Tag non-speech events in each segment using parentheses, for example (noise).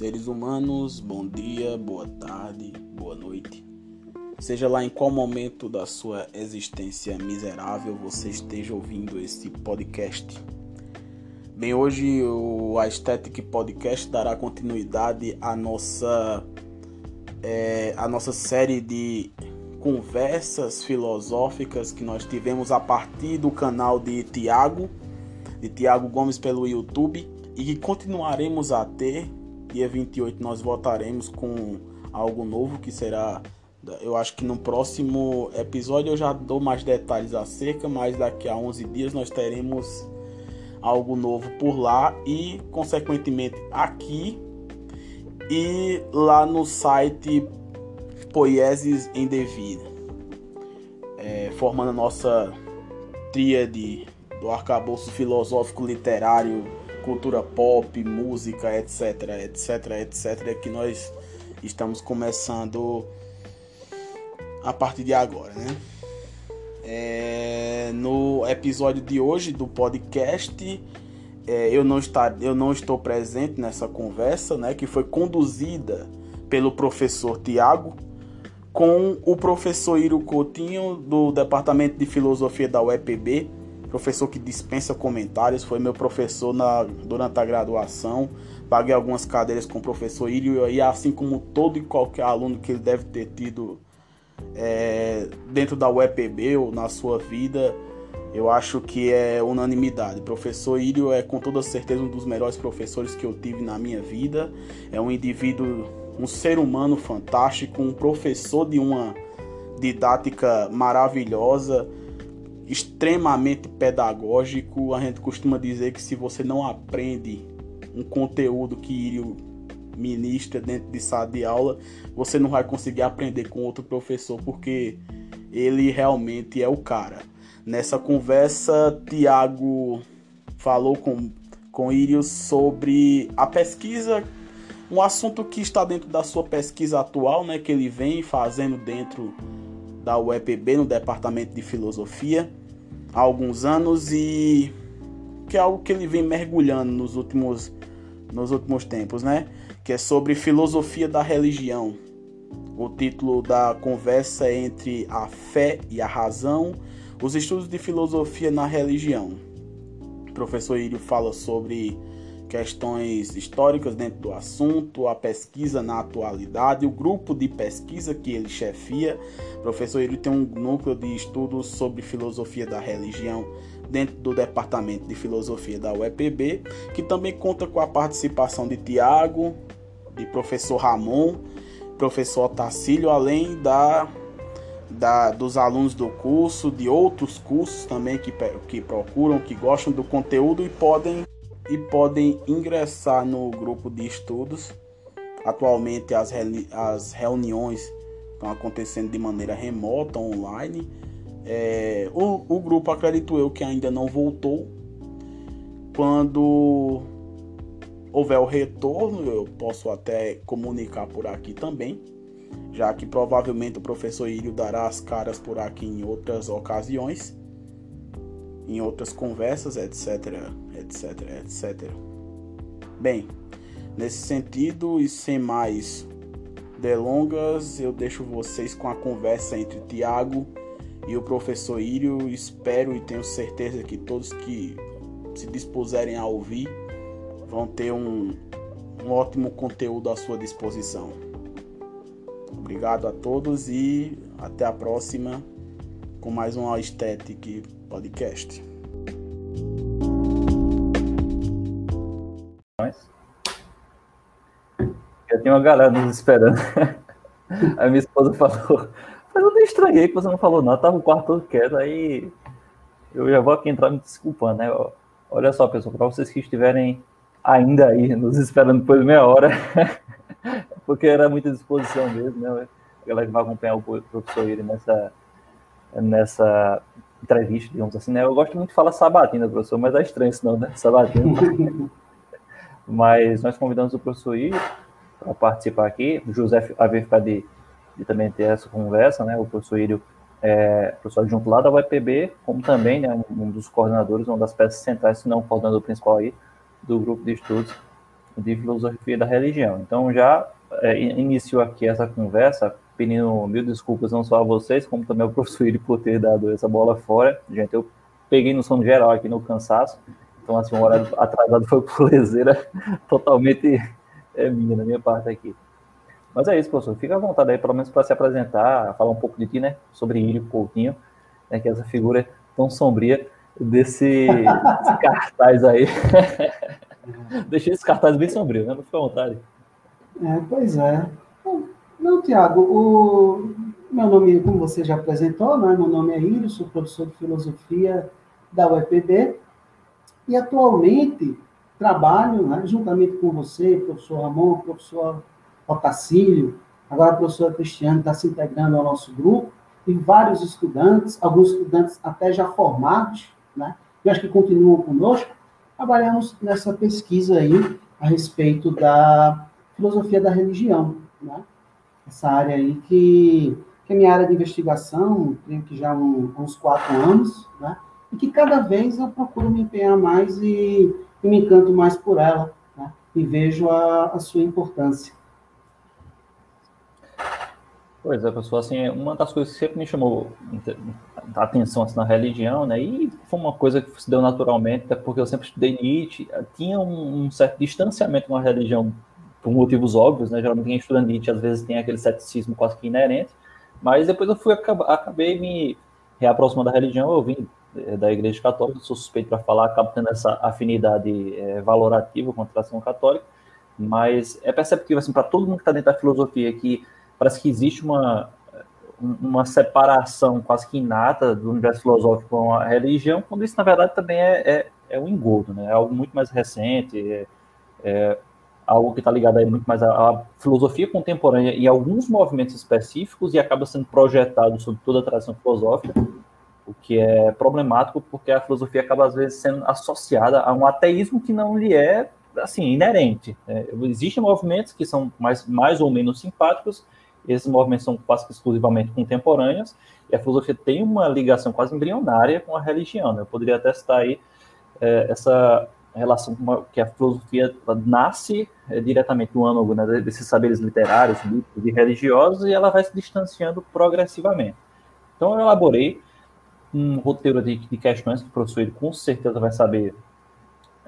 Seres humanos, bom dia, boa tarde, boa noite. Seja lá em qual momento da sua existência miserável você esteja ouvindo esse podcast. Bem, hoje o Aesthetic Podcast dará continuidade à nossa, é, à nossa série de conversas filosóficas que nós tivemos a partir do canal de Tiago, de Tiago Gomes pelo YouTube, e que continuaremos a ter Dia 28 nós voltaremos com algo novo que será. Eu acho que no próximo episódio eu já dou mais detalhes acerca, mas daqui a 11 dias nós teremos algo novo por lá e, consequentemente, aqui e lá no site Poieses em Devir, é, formando a nossa tríade do arcabouço filosófico literário cultura pop, música, etc, etc, etc, que nós estamos começando a partir de agora, né? É, no episódio de hoje do podcast, é, eu, não está, eu não estou presente nessa conversa, né? Que foi conduzida pelo professor Tiago com o professor Iro Coutinho do Departamento de Filosofia da UEPB professor que dispensa comentários, foi meu professor na, durante a graduação. Paguei algumas cadeiras com o professor Írio e assim como todo e qualquer aluno que ele deve ter tido é, dentro da UEPB ou na sua vida, eu acho que é unanimidade. O professor Írio é com toda certeza um dos melhores professores que eu tive na minha vida. É um indivíduo, um ser humano fantástico, um professor de uma didática maravilhosa extremamente pedagógico. A gente costuma dizer que se você não aprende um conteúdo que Irio ministra dentro de sala de aula, você não vai conseguir aprender com outro professor, porque ele realmente é o cara. Nessa conversa, Tiago falou com, com Irio sobre a pesquisa, um assunto que está dentro da sua pesquisa atual, né, que ele vem fazendo dentro da UEPB, no Departamento de Filosofia há alguns anos e que é algo que ele vem mergulhando nos últimos, nos últimos tempos, né? Que é sobre filosofia da religião. O título da conversa é entre a fé e a razão, os estudos de filosofia na religião. O professor Írio fala sobre questões históricas dentro do assunto, a pesquisa na atualidade, o grupo de pesquisa que ele chefia. O professor ele tem um núcleo de estudos sobre filosofia da religião dentro do departamento de filosofia da UEPB, que também conta com a participação de Tiago, de professor Ramon, professor Tacílio, além da, da dos alunos do curso, de outros cursos também que, que procuram, que gostam do conteúdo e podem e podem ingressar no grupo de estudos. Atualmente as, as reuniões estão acontecendo de maneira remota, online. É, o, o grupo, acredito eu, que ainda não voltou. Quando houver o retorno, eu posso até comunicar por aqui também, já que provavelmente o professor Írio dará as caras por aqui em outras ocasiões em outras conversas, etc, etc, etc. Bem, nesse sentido e sem mais delongas, eu deixo vocês com a conversa entre Tiago e o professor Írio. Espero e tenho certeza que todos que se dispuserem a ouvir vão ter um, um ótimo conteúdo à sua disposição. Obrigado a todos e até a próxima com mais um Aesthetic Podcast. Tem uma galera nos esperando. (laughs) A minha esposa falou, mas eu nem estranhei que você não falou nada, tava o quarto todo quieto, aí eu já vou aqui entrar me desculpando, né? Olha só, pessoal, para vocês que estiverem ainda aí nos esperando por meia hora, (laughs) porque era muita disposição mesmo, né? A galera vai acompanhar o professor Iri nessa, nessa entrevista, digamos assim, né? Eu gosto muito de falar sabatina, professor, mas é estranho isso não, né? Sabatina. mas (laughs) nós convidamos o professor Iri para participar aqui. O José havia ficado de, de, também ter essa conversa, né? O professor Írio, é, professor adjunto lá da UEPB, como também né, um, dos coordenadores, uma das peças centrais, se não o coordenador principal aí, do grupo de estudos de filosofia da religião. Então, já é, iniciou aqui essa conversa, pedindo mil desculpas não só a vocês, como também ao (laughs) professor Iri por ter dado essa bola fora. Gente, eu peguei no sono geral aqui no cansaço, então, assim, um horário atrasado foi por leseira (laughs) totalmente é minha, da minha parte aqui. Mas é isso, professor. Fica à vontade aí, pelo menos para se apresentar, falar um pouco de ti, né? Sobre Írio Coutinho, né, que é essa figura tão sombria desse, desse (laughs) cartaz aí. (laughs) Deixei esse cartaz bem sombrio, né? Fica à vontade. É, pois é. Não, Tiago, o meu nome, como você já apresentou, né? meu nome é Írio, sou professor de filosofia da UEPB e atualmente trabalho né, juntamente com você, professor Ramon, professor Otacílio, agora a professora Cristiane está se integrando ao nosso grupo, e vários estudantes, alguns estudantes até já formados, né, e acho que continuam conosco, trabalhamos nessa pesquisa aí a respeito da filosofia da religião, né? essa área aí que, que é minha área de investigação, tenho que já um, uns quatro anos, né? e que cada vez eu procuro me empenhar mais e, e me encanto mais por ela, né? e vejo a, a sua importância. Pois é, pessoal, assim, uma das coisas que sempre me chamou a atenção assim, na religião, né, e foi uma coisa que se deu naturalmente, até porque eu sempre estudei Nietzsche, tinha um, um certo distanciamento com a religião por motivos óbvios, né, geralmente quem estuda Nietzsche às vezes tem aquele ceticismo quase que inerente, mas depois eu fui, acabei me reaproximando da religião, eu vim da Igreja Católica, sou suspeito para falar, acabo tendo essa afinidade é, valorativa com a tradição católica, mas é perceptível assim, para todo mundo que está dentro da filosofia que parece que existe uma, uma separação quase que inata do universo filosófico com a religião, quando isso, na verdade, também é, é, é um engodo, né? é algo muito mais recente, é, é algo que está ligado aí muito mais à, à, filosofia contemporânea e alguns movimentos específicos e acaba sendo projetado sobre toda a tradição filosófica, o que é problemático porque a filosofia acaba, às vezes, sendo associada a um ateísmo que não lhe é, assim, inerente. Né? Existem movimentos que são mais, mais ou menos simpáticos, esses movimentos são quase exclusivamente contemporâneos, e a filosofia tem uma ligação quase embrionária com a religião. Né? Eu poderia até citar aí é, essa relação que a filosofia nasce é, diretamente do âmago né, desses saberes literários, e religiosos, e ela vai se distanciando progressivamente. Então, eu elaborei um roteiro de, de questões que o professor ele, com certeza vai saber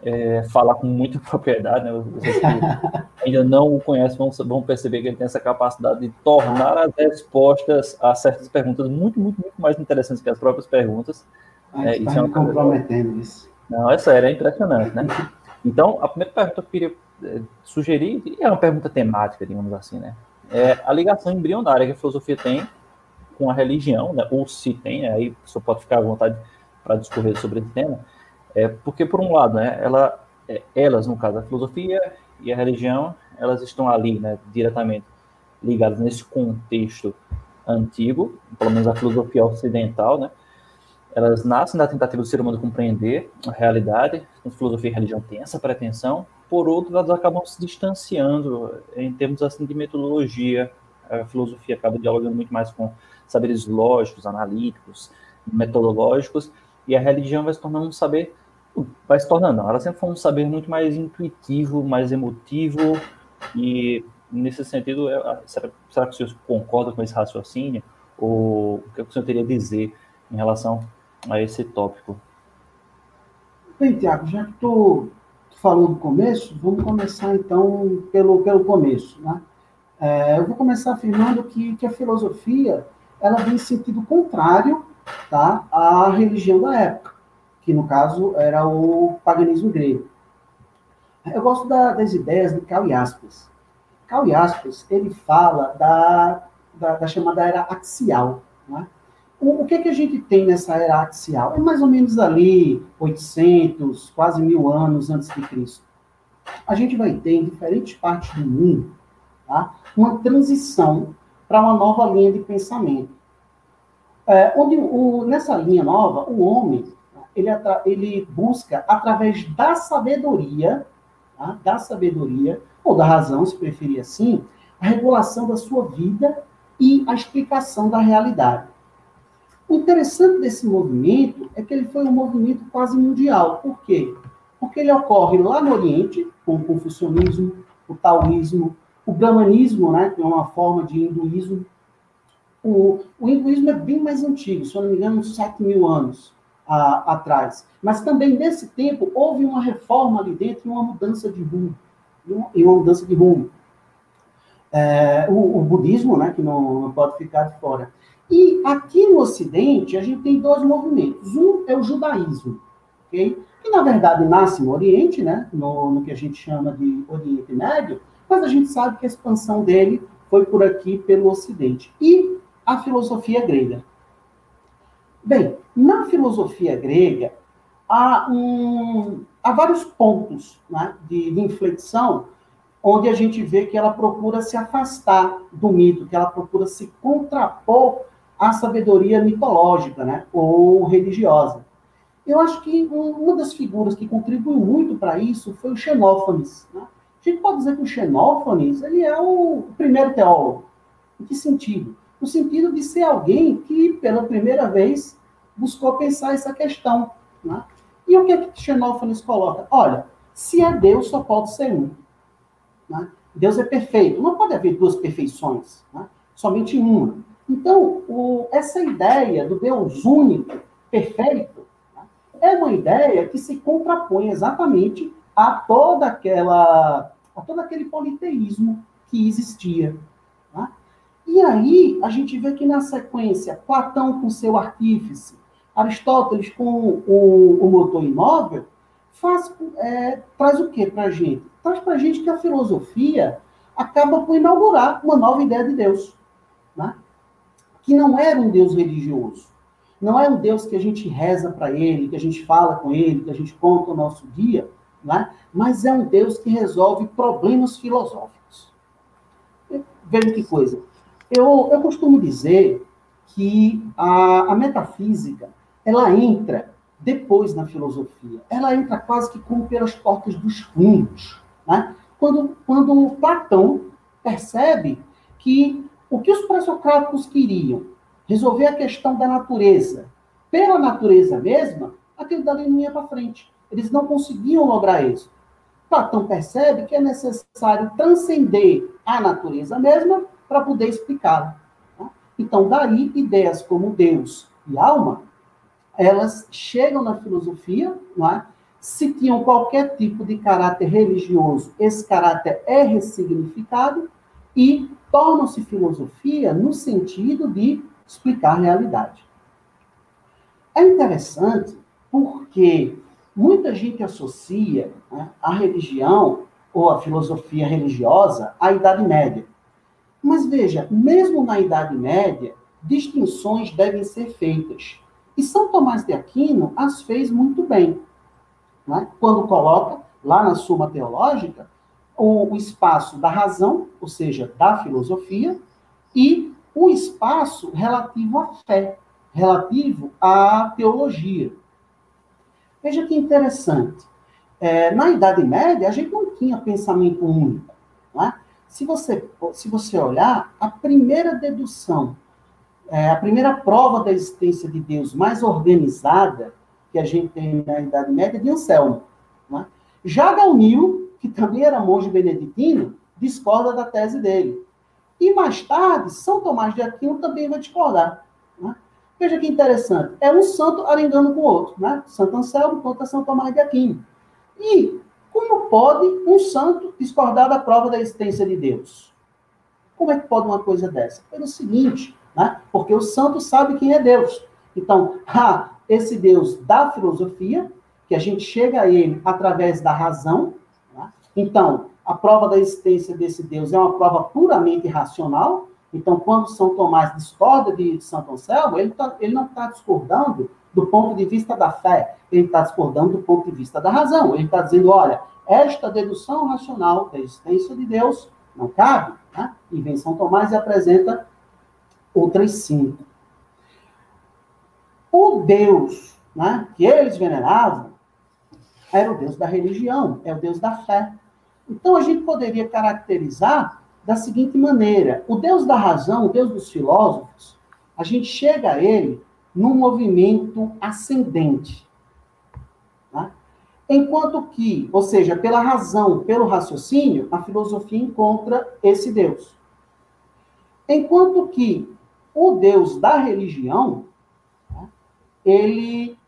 é, falar com muita (laughs) propriedade, né? Vocês que (laughs) ainda não o conhecem vão, vão, perceber que ele tem essa capacidade de tornar as respostas a certas perguntas muito, muito, muito mais interessantes que as próprias perguntas. A é, isso é uma comprometendo isso. Não, é sério, é impressionante, né? (laughs) Então, a primeira pergunta que eu queria é, sugerir, e é uma pergunta temática, digamos assim, né? É a ligação embrionária que a filosofia tem com a religião, né? ou se tem, aí você pode ficar à vontade para discorrer sobre esse tema, é, porque, por um lado, né, ela, é, elas, no caso, a filosofia e a religião, elas estão ali, né, diretamente ligadas nesse contexto antigo, pelo menos a filosofia ocidental, né, elas nascem da tentativa do ser humano compreender a realidade, a filosofia e a religião têm essa pretensão, por outro, elas acabam se distanciando em termos assim de metodologia, a filosofia acaba dialogando muito mais com saberes lógicos, analíticos, metodológicos, e a religião vai se tornando um saber vai se tornando, ela sempre foi um saber muito mais intuitivo, mais emotivo, e nesse sentido, será, será que o senhor concorda com esse raciocínio? Ou o que o senhor teria a dizer em relação a esse tópico? Bem, Tiago, já que tu, tu falou do começo, vamos começar então pelo, pelo começo, né? É, eu vou começar afirmando que, que a filosofia ela vem em sentido contrário tá, à religião da época que no caso era o paganismo grego. Eu gosto da, das ideias de. Karl Jaspers, ele fala da, da, da chamada era axial. Né? O, o que, que a gente tem nessa era axial? É mais ou menos ali 800, quase mil anos antes de Cristo. A gente vai ter em diferentes partes do mundo tá? uma transição para uma nova linha de pensamento. É, onde o, nessa linha nova, o homem ele, ele busca, através da sabedoria, tá? da sabedoria, ou da razão, se preferir assim, a regulação da sua vida e a explicação da realidade. O interessante desse movimento é que ele foi um movimento quase mundial. Por quê? Porque ele ocorre lá no Oriente, com o confucionismo, o taoísmo, o brahmanismo, né, que é uma forma de hinduísmo. O, o hinduísmo é bem mais antigo, se eu não me engano, uns 7 mil anos a, atrás. Mas também nesse tempo houve uma reforma ali dentro e uma mudança de rumo. E uma mudança de rumo. É, o, o, budismo, né, que não, não pode ficar de fora. E aqui no Ocidente, a gente tem dois movimentos. Um é o judaísmo, ok? que na verdade nasce no Oriente, né? no, no que a gente chama de Oriente Médio, mas a gente sabe que a expansão dele foi por aqui, pelo Ocidente. E a filosofia grega. Bem, na filosofia grega, há, um, há vários pontos né, de, de inflexão onde a gente vê que ela procura se afastar do mito, que ela procura se contrapor à sabedoria mitológica né, ou religiosa. Eu acho que uma das figuras que contribuiu muito para isso foi o Xenófanes. Né? A gente pode dizer que o Xenófanes ele é o primeiro teólogo. Em que sentido? No sentido de ser alguém que, pela primeira vez, buscou pensar essa questão. Né? E o que, é que Xenófanes coloca? Olha, se é Deus, só pode ser um. Né? Deus é perfeito. Não pode haver duas perfeições, né? somente uma. Então, o, essa ideia do Deus único, perfeito, é uma ideia que se contrapõe exatamente a toda aquela, a todo aquele politeísmo que existia. Tá? E aí a gente vê que na sequência, Platão com seu artífice, Aristóteles com o, o motor imóvel, faz, é, traz o que para a gente? Traz para a gente que a filosofia acaba por inaugurar uma nova ideia de Deus, né? que não era um Deus religioso, não é um Deus que a gente reza para ele, que a gente fala com ele, que a gente conta o nosso dia, né? mas é um Deus que resolve problemas filosóficos. Veja que coisa. Eu, eu costumo dizer que a, a metafísica ela entra depois na filosofia. Ela entra quase que como pelas portas dos fundos. Né? Quando, quando Platão percebe que o que os pré-socráticos queriam resolver a questão da natureza pela natureza mesma, aquilo dali não ia para frente. Eles não conseguiam lograr isso. Platão percebe que é necessário transcender a natureza mesma para poder explicá-la. Tá? Então, daí, ideias como Deus e alma, elas chegam na filosofia, não é? se tinham qualquer tipo de caráter religioso, esse caráter é ressignificado e tornam-se filosofia no sentido de explicar a realidade. É interessante porque muita gente associa né, a religião ou a filosofia religiosa à Idade Média. Mas veja, mesmo na Idade Média, distinções devem ser feitas. E São Tomás de Aquino as fez muito bem. Né? Quando coloca, lá na Suma Teológica, o, o espaço da razão, ou seja, da filosofia, e o espaço relativo à fé, relativo à teologia. Veja que interessante. É, na Idade Média, a gente não tinha pensamento único. É? Se, você, se você olhar, a primeira dedução, é, a primeira prova da existência de Deus mais organizada que a gente tem na Idade Média é de Anselmo. É? Já Galnil, que também era monge beneditino, discorda da tese dele. E mais tarde, São Tomás de Aquino também vai discordar. Veja que interessante. É um santo arengando com o outro. Né? Santo Anselmo contra São Tomás de Aquino. E como pode um santo discordar da prova da existência de Deus? Como é que pode uma coisa dessa? Pelo seguinte, né? porque o santo sabe quem é Deus. Então, ah, esse Deus da filosofia, que a gente chega a ele através da razão. Né? Então, a prova da existência desse Deus é uma prova puramente racional. Então, quando São Tomás discorda de Santo Anselmo, ele, tá, ele não está discordando do ponto de vista da fé, ele está discordando do ponto de vista da razão. Ele está dizendo, olha, esta dedução racional da existência de Deus não cabe. Né? E vem São Tomás e apresenta outras cinco. O Deus né, que eles veneravam era o Deus da religião, é o Deus da fé. Então, a gente poderia caracterizar da seguinte maneira: o Deus da razão, o Deus dos filósofos, a gente chega a ele num movimento ascendente. Tá? Enquanto que, ou seja, pela razão, pelo raciocínio, a filosofia encontra esse Deus. Enquanto que o Deus da religião, né, ele,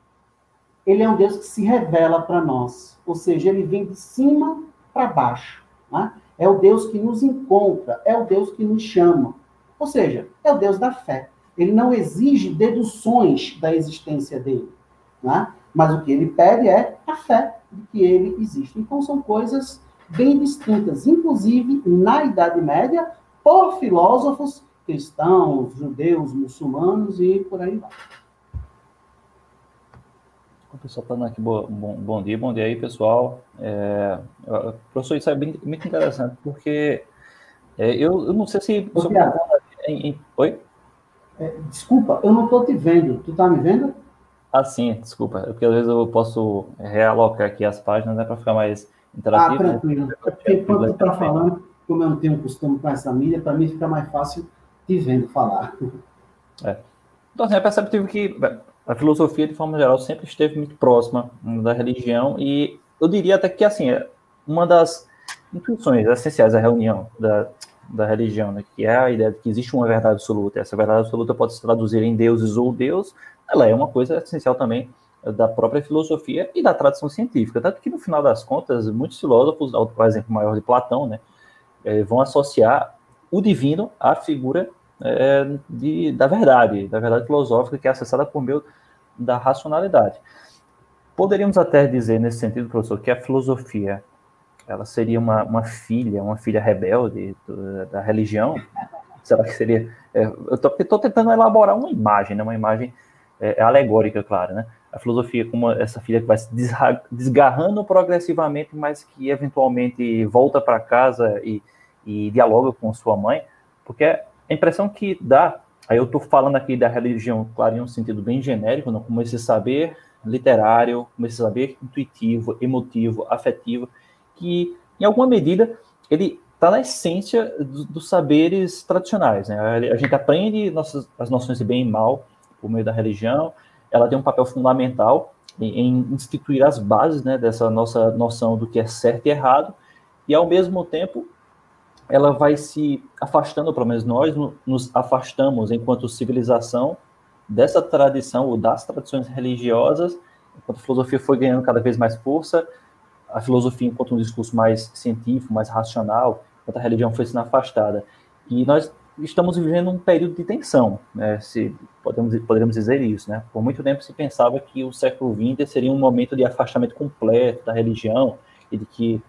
ele é um Deus que se revela para nós. Ou seja, ele vem de cima para baixo. Né? É o Deus que nos encontra, é o Deus que nos chama. Ou seja, é o Deus da fé. Ele não exige deduções da existência dele. Né? Mas o que ele pede é a fé de que ele existe. Então são coisas bem distintas, inclusive na Idade Média, por filósofos cristãos, judeus, muçulmanos e por aí vai. O pessoal está aqui, bom, bom, dia, bom dia aí, pessoal. É, professor, isso é bem, muito interessante, porque é, eu, eu, não sei se... Ô, em, em, oi? É, desculpa, eu não estou te vendo. Tu está me vendo? Ah, sim, desculpa. É porque às vezes eu posso realocar aqui as páginas né, para ficar mais interativo. Ah, tranquilo. É porque enquanto tu está falando, como eu não tenho costume com essa mídia, para mim fica mais fácil te vendo falar. É. Então, assim, é perceptível que a filosofia, de forma geral, sempre esteve muito próxima da religião e eu diria até que, assim, é uma das intuições essenciais da reunião da, da religião, né, que é a ideia de que existe uma verdade absoluta. Essa verdade absoluta pode se traduzir em deuses ou Deus, ela é uma coisa essencial também da própria filosofia e da tradição científica. Tanto que, no final das contas, muitos filósofos, por exemplo maior de Platão, né, eh, vão associar o divino à figura é, de, da verdade, da verdade filosófica que é acessada por meio da racionalidade. Poderíamos até dizer, nesse sentido, professor, que a filosofia ela seria uma, uma filha, uma filha rebelde do, da religião? Será que seria... É, eu estou tentando elaborar uma imagem, né, uma imagem é, alegórica, claro, né? A filosofia como essa filha que vai se desgarrando progressivamente, mas que eventualmente volta para casa e, e dialoga com sua mãe, porque a impressão que dá, aí eu estou falando aqui da religião, claro, em um sentido bem genérico, não, como esse saber literário, como esse saber intuitivo, emotivo, afetivo, que em alguma medida ele está na essência dos, dos saberes tradicionais. Né? A gente aprende nossas, as noções de bem e mal por meio da religião, ela tem um papel fundamental em, em instituir as bases né, dessa nossa noção do que é certo e errado, e ao mesmo tempo ela vai se afastando, pelo menos nós nos afastamos enquanto civilização dessa tradição ou das tradições religiosas, enquanto a filosofia foi ganhando cada vez mais força, a filosofia enquanto um discurso mais científico, mais racional, enquanto a religião foi sendo afastada. E nós estamos vivendo um período de tensão, né, se podemos, poderíamos dizer isso, né? Por muito tempo se pensava que o século XX seria um momento de afastamento completo da religião e de que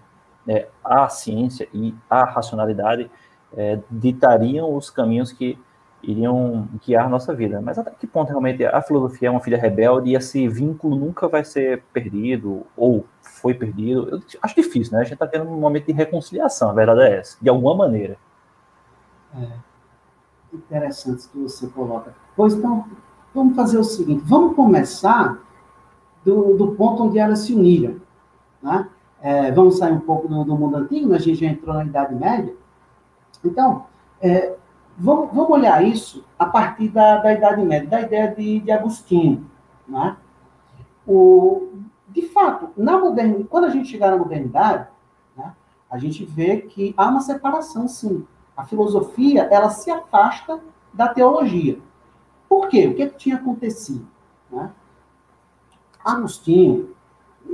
é, a ciência e a racionalidade é, ditariam os caminhos que iriam guiar nossa vida. Mas até que ponto realmente a filosofia é uma filha rebelde e esse vínculo nunca vai ser perdido ou foi perdido? Eu acho difícil, né? A gente está tendo um momento de reconciliação, a verdade é essa, de alguma maneira. É interessante que você coloca. Pois então, vamos fazer o seguinte: vamos começar do, do ponto onde elas se uniram. Né? É, vamos sair um pouco do, do, mundo antigo, a gente já entrou na Idade Média. Então, é, vamos, vamos olhar isso a partir da, da Idade Média, da ideia de, de Agostinho. Né? O, de fato, na modernidade, quando a gente chegar na modernidade, né, a gente vê que há uma separação, sim. A filosofia, ela se afasta da teologia. Por quê? O que, é que tinha acontecido? Né? Agostinho,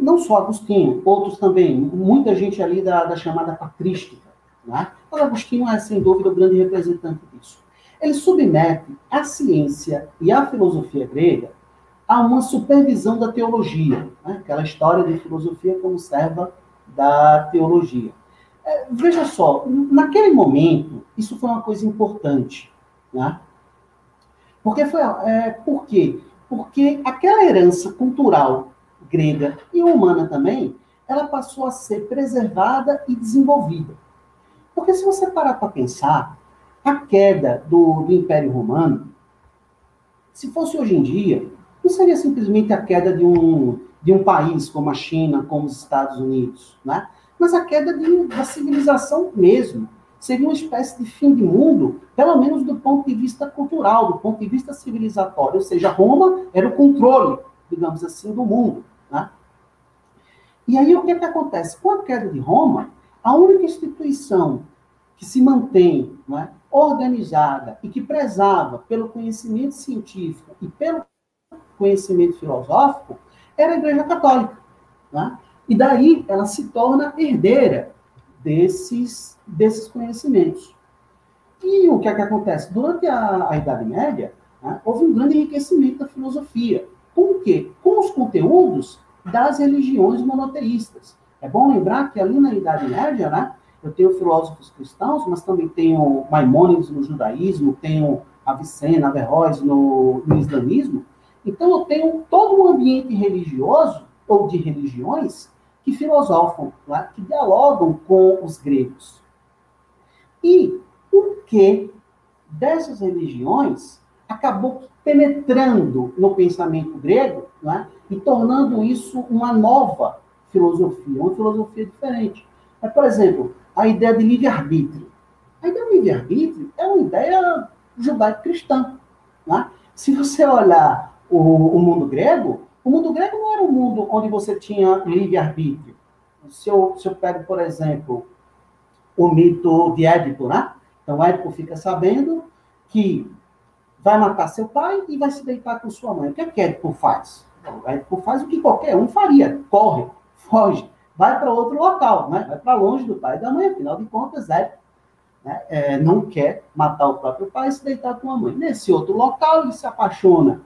não só Agostinho, outros também, muita gente ali da, da chamada patrística. Né? Mas Agostinho é, sem dúvida, o grande representante disso. Ele submete a ciência e a filosofia grega a uma supervisão da teologia, né? aquela história de filosofia como serva da teologia. É, veja só, naquele momento, isso foi uma coisa importante. Né? Porque foi, é, por quê? Porque aquela herança cultural grega e humana também, ela passou a ser preservada e desenvolvida. Porque se você parar para pensar, a queda do, do Império Romano, se fosse hoje em dia, não seria simplesmente a queda de um, de um país como a China, como os Estados Unidos, né? mas a queda de, da civilização mesmo. Seria uma espécie de fim de mundo, pelo menos do ponto de vista cultural, do ponto de vista civilizatório. Ou seja, Roma era o controle, digamos assim, do mundo. Né? E aí o que, é que acontece? Com a queda de Roma, a única instituição que se mantém é, organizada e que prezava pelo conhecimento científico e pelo conhecimento filosófico era a Igreja Católica. É? E daí ela se torna herdeira desses, desses conhecimentos. E o que é que acontece? Durante a, a Idade Média, né, houve um grande enriquecimento da filosofia. Quê? Com os conteúdos das religiões monoteístas. É bom lembrar que ali na Idade Média, né, eu tenho filósofos cristãos, mas também tenho Maimônides no judaísmo, tenho Avicena, Averroes no, no islamismo. Então eu tenho todo um ambiente religioso, ou de religiões, que filosofam, né, que dialogam com os gregos. E o que dessas religiões acabou penetrando no pensamento grego né, e tornando isso uma nova filosofia, uma filosofia diferente. É, por exemplo, a ideia de livre-arbítrio. A ideia de livre-arbítrio é uma ideia judaico-cristã. Né? Se você olhar o, o, mundo grego, o mundo grego não era um mundo onde você tinha livre-arbítrio. Se eu, se eu pego, por exemplo, o mito de Édipo, né? Então, Édipo fica sabendo que vai matar seu pai e vai se deitar com sua mãe. O que é que Édipo faz? O Édipo faz o que qualquer um faria. Corre, (laughs) foge, vai para outro local, né? vai para longe do pai e da mãe. Afinal de contas, Édipo né? é, não quer matar o próprio pai e se deitar com a mãe. Nesse outro local, ele se apaixona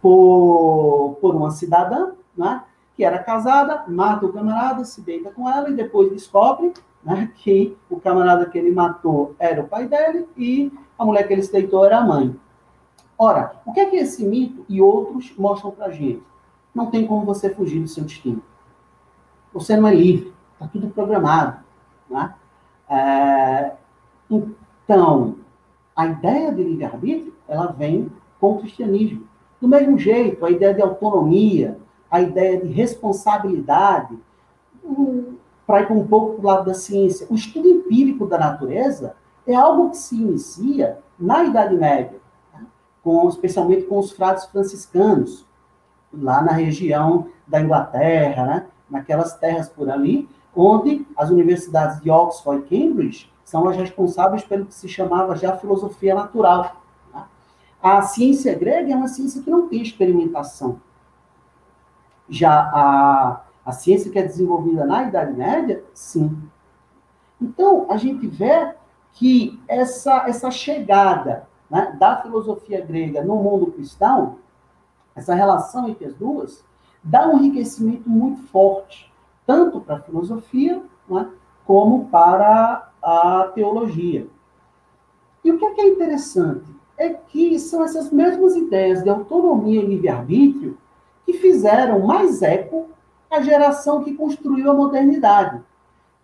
por, por uma cidadã, né? que era casada, mata o camarada, se deita com ela e depois descobre né, que o camarada que ele matou era o pai dele e a mulher que ele se deitou era a mãe. Ora, o que é que esse mito e outros mostram para gente? Não tem como você fugir do seu destino. Você não é livre, está tudo programado. Né? É, então, a ideia de livre-arbítrio, ela vem com o cristianismo. Do mesmo jeito, a ideia de autonomia, a ideia de responsabilidade, um, para ir um pouco para o lado da ciência, o estudo empírico da natureza é algo que se inicia na Idade Média? Com, especialmente com os frades franciscanos, lá na região da Inglaterra, né? naquelas terras por ali, onde as universidades de Oxford e Cambridge são as responsáveis pelo que se chamava já filosofia natural. Né? A ciência grega é uma ciência que não tem experimentação. Já a, a ciência que é desenvolvida na Idade Média, sim. Então, a gente vê que essa, essa chegada né, da filosofia grega no mundo cristão, essa relação entre as duas, dá um enriquecimento muito forte, tanto para a filosofia né, como para a teologia. E o que é, que é interessante? É que são essas mesmas ideias de autonomia e livre-arbítrio que fizeram mais eco à geração que construiu a modernidade,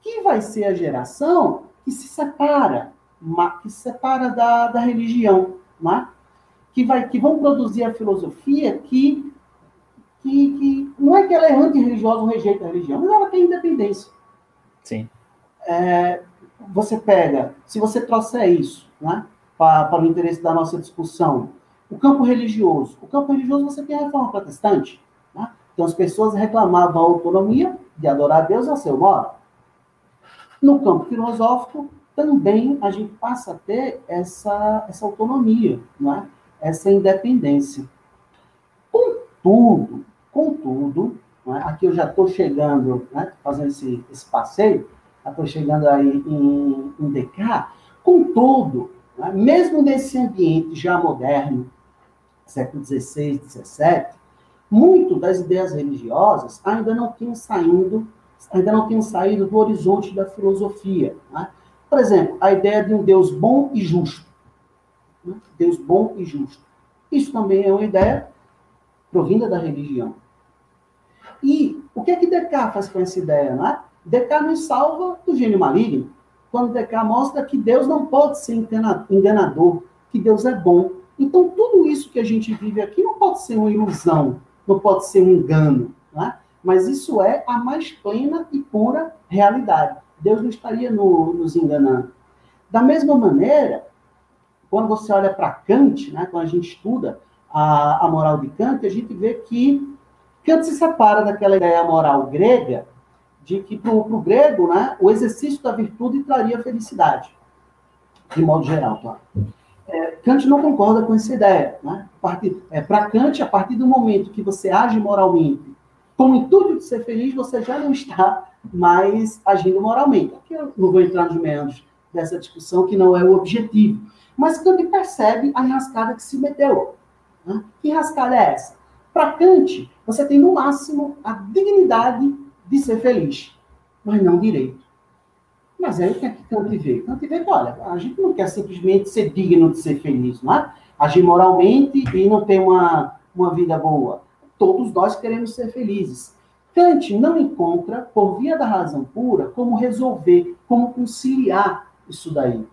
que vai ser a geração que se separa, que se separa da, da religião, né? que, vai, que vão produzir a filosofia que que, que não é que ela é anti-religiosa ou rejeita a religião, mas ela tem independência. Sim. É, você pega, se você trouxer isso né, para, para o interesse da nossa discussão, o campo religioso. O campo religioso você tem a reforma protestante. Né? Então as pessoas reclamavam a autonomia de adorar a Deus a seu modo. No campo filosófico, também a gente passa a ter essa, essa autonomia, não é? essa independência. Contudo, Contudo, né, aqui eu já estou chegando, né, fazendo esse, esse passeio, estou chegando aí em, em DK, contudo, né, mesmo nesse ambiente já moderno, século XVI, XVII, muito das ideias religiosas ainda não tinham saído, ainda não tinham saído do horizonte da filosofia. Né? Por exemplo, a ideia de um Deus bom e justo. Né? Deus bom e justo. Isso também é uma ideia provinda da religião. E o que é que Descartes faz com essa ideia? Né? Descartes nos salva do gênio maligno, quando Descartes mostra que Deus não pode ser enganador, que Deus é bom. Então, tudo isso que a gente vive aqui não pode ser uma ilusão, não pode ser um engano, né? mas isso é a mais plena e pura realidade. Deus não estaria no, nos enganando. Da mesma maneira, quando você olha para Kant, né, quando a gente estuda a, a moral de Kant, a gente vê que Kant se separa daquela ideia moral grega de que para o grego, né, o exercício da virtude traria felicidade, de modo geral, claro. É, Kant não concorda com essa ideia. Né? É, para Kant, a partir do momento que você age moralmente com o intuito de ser feliz, você já não está mais agindo moralmente. Aqui eu não vou entrar nos meandros dessa discussão, que não é o objetivo. Mas Kant percebe a enrascada que se meteu. Né? Que enrascada é essa? Para Kant, você tem no máximo a dignidade de ser feliz, mas não direito. Mas aí o que é que Kant vê? Kant vê que, olha, a gente não quer simplesmente ser digno de ser feliz, não é? Agir moralmente e não ter uma, uma vida boa. Todos nós queremos ser felizes. Kant não encontra, por via da razão pura, como resolver, como conciliar isso daí.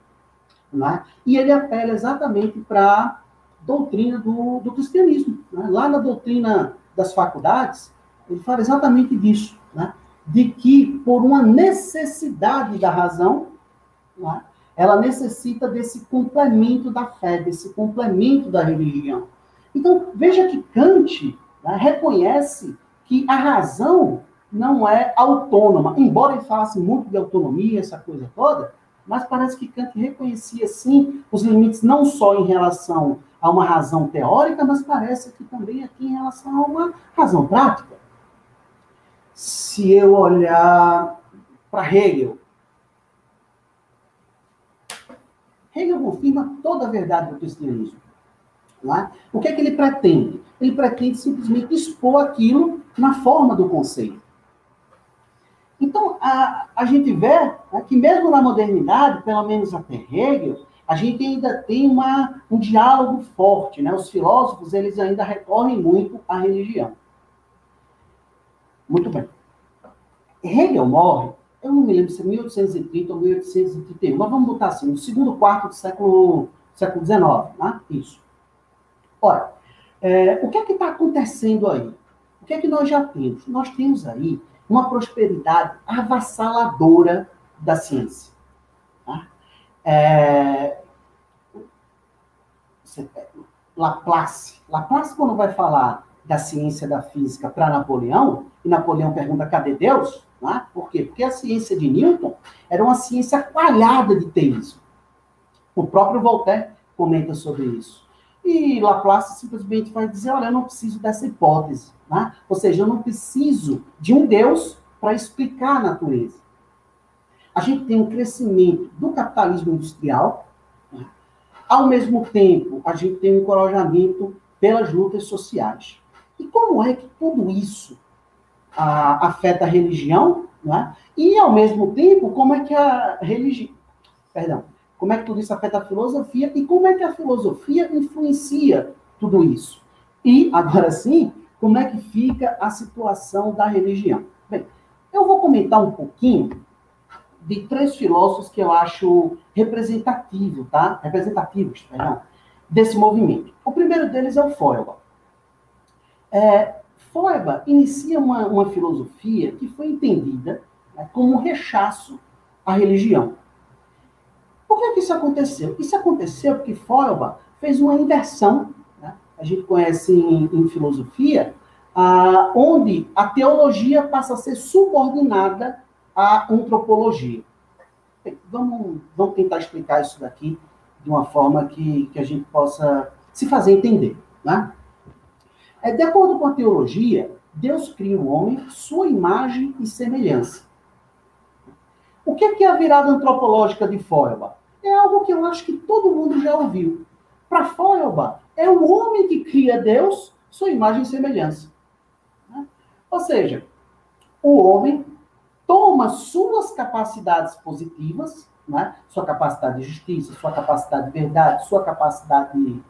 Não é? E ele apela exatamente para a doutrina do, do cristianismo. Né? Lá na doutrina das faculdades, ele fala exatamente disso, né? de que por uma necessidade da razão, né? ela necessita desse complemento da fé, desse complemento da religião. Então, veja que Kant né, reconhece que a razão não é autônoma, embora ele falasse muito de autonomia, essa coisa toda, mas parece que Kant reconhecia, sim, os limites não só em relação a uma razão teórica, mas parece que também aqui em relação a uma razão prática. Se eu olhar para Hegel, Hegel confirma toda a verdade do cristianismo. É? O que é que ele pretende? Ele pretende simplesmente expor aquilo na forma do conceito. Então, a, a gente vê né, que mesmo na modernidade, pelo menos até Hegel, a gente ainda tem uma, um diálogo forte, né? Os filósofos, eles ainda recorrem muito à religião. Muito bem. Hegel morre, eu não me lembro se é 1830 ou 1831, mas vamos botar assim, no segundo quarto do século, século XIX, né? Isso. Ora, é, o que é que está acontecendo aí? O que é que nós já temos? Nós temos aí uma prosperidade avassaladora da ciência. É... Laplace. Laplace, quando vai falar da ciência da física para Napoleão, e Napoleão pergunta, cadê Deus? Né? Por quê? Porque a ciência de Newton era uma ciência coalhada de teísmo. O próprio Voltaire comenta sobre isso. E Laplace simplesmente vai dizer, olha, eu não preciso dessa hipótese. Né? Ou seja, eu não preciso de um Deus para explicar a natureza a gente tem um crescimento do capitalismo industrial, né? ao mesmo tempo, a gente tem um encorajamento pelas lutas sociais. E como é que tudo isso a, afeta a religião, né? e ao mesmo tempo, como é que a religião. Perdão. Como é que tudo isso afeta a filosofia e como é que a filosofia influencia tudo isso? E, agora sim, como é que fica a situação da religião? Bem, eu vou comentar um pouquinho de três filósofos que eu acho representativo, tá? representativos perdão, desse movimento. O primeiro deles é o Feuerbach. É, Feuerbach inicia uma, uma filosofia que foi entendida né, como um rechaço à religião. Por que, que isso aconteceu? Isso aconteceu porque Feuerbach fez uma inversão, né? a gente conhece em, em filosofia, ah, onde a teologia passa a ser subordinada a antropologia. Vamos, vamos tentar explicar isso daqui de uma forma que, que a gente possa se fazer entender. Né? É, de acordo com a teologia, Deus cria o homem sua imagem e semelhança. O que é, que é a virada antropológica de Feuerbach? É algo que eu acho que todo mundo já ouviu. Para Feuerbach, é o homem que cria Deus sua imagem e semelhança. Né? Ou seja, o homem toma suas capacidades positivas, né? sua capacidade de justiça, sua capacidade de verdade, sua capacidade,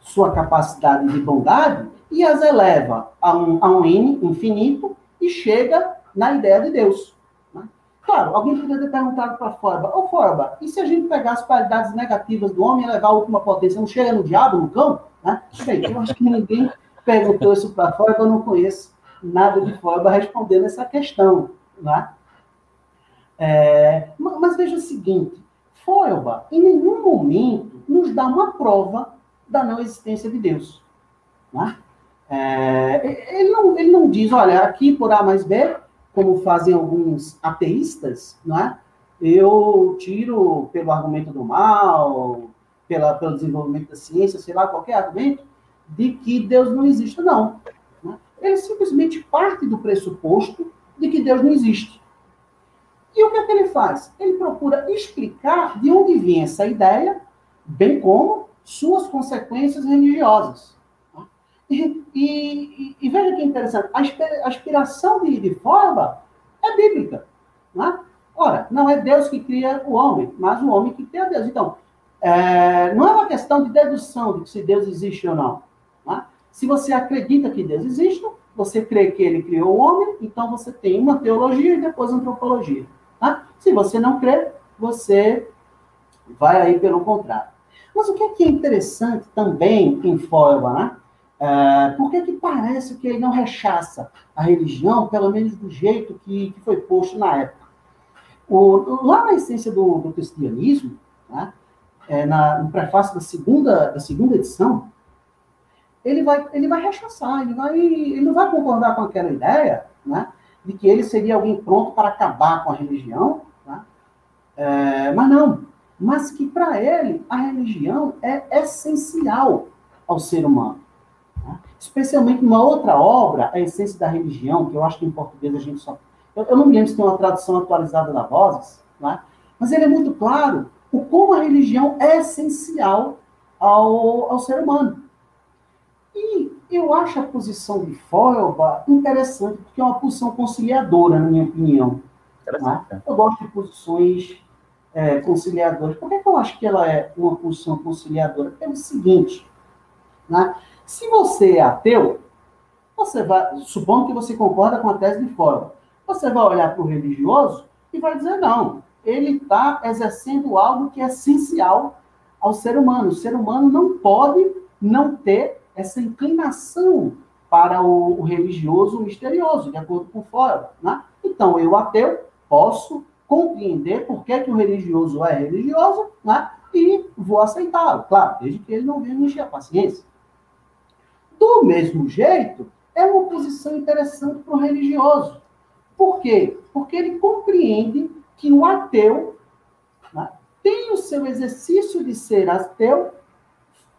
sua capacidade de bondade, e as eleva a um, a um N infinito e chega na ideia de Deus. Claro, alguém poderia ter perguntado para Forba, ô Forba, e se a gente pegar as qualidades negativas do homem e levar a última potência, não chega no diabo, no cão? Né? Bem, eu acho que ninguém perguntou isso para Forba, eu não conheço nada de Forba respondendo essa questão. Né? É, mas veja o seguinte, Feuerbach, em nenhum momento, nos dá uma prova da não existência de Deus. Né? É, ele, não, ele não diz, olha, aqui por A mais B, como fazem alguns ateístas, não é? Eu tiro pelo argumento do mal, pela, pelo desenvolvimento da ciência, sei lá, qualquer argumento, de que Deus não existe, não. Né? Ele simplesmente parte do pressuposto de que Deus não existe. E o que é que ele faz? Ele procura explicar de onde vem essa ideia, bem como suas consequências religiosas. E, e, e veja que interessante, a aspiração de, de Forba é bíblica. Né? Ora, não é Deus que cria o homem, mas o homem que cria Deus. Então, é, não é uma questão de dedução de se Deus existe ou não. Né? Se você acredita que Deus existe, você crê que ele criou o homem, então você tem uma teologia e depois antropologia. Tá? Se você não crê, você vai aí pelo contrário. Mas o que é, que é interessante também em Feuerbach, né? É, por que, que parece que ele não rechaça a religião, pelo menos do jeito que, que foi posto na época? O, lá na essência do, do cristianismo, né, é, na, no prefácio da segunda, da segunda edição, ele vai, ele vai rechaçar, ele, vai, ele não vai concordar com aquela ideia né, de que ele seria alguém pronto para acabar com a religião, né, é, mas não, mas que para ele a religião é essencial ao ser humano. Especialmente numa outra obra, A Essência da Religião, que eu acho que em português a gente só. Eu, eu não me lembro se tem uma tradução atualizada da Vozes, né? mas ele é muito claro o como a religião é essencial ao, ao ser humano. E eu acho a posição de Feuerbach interessante, porque é uma posição conciliadora, na minha opinião. Né? Eu gosto de posições é, conciliadoras. Por que, que eu acho que ela é uma posição conciliadora? É o seguinte, né? Se você é ateu, você vai, supondo que você concorda com a tese de fora, você vai olhar para o religioso e vai dizer, não, ele está exercendo algo que é essencial ao ser humano. O ser humano não pode não ter essa inclinação para o, o religioso misterioso, de acordo com fora. Né? Então, eu, ateu, posso compreender por que, que o religioso é religioso né? e vou aceitá-lo. Claro, desde que ele não venha encher a paciência. Do mesmo jeito, é uma posição interessante para o religioso. Por quê? Porque ele compreende que o ateu né, tem o seu exercício de ser ateu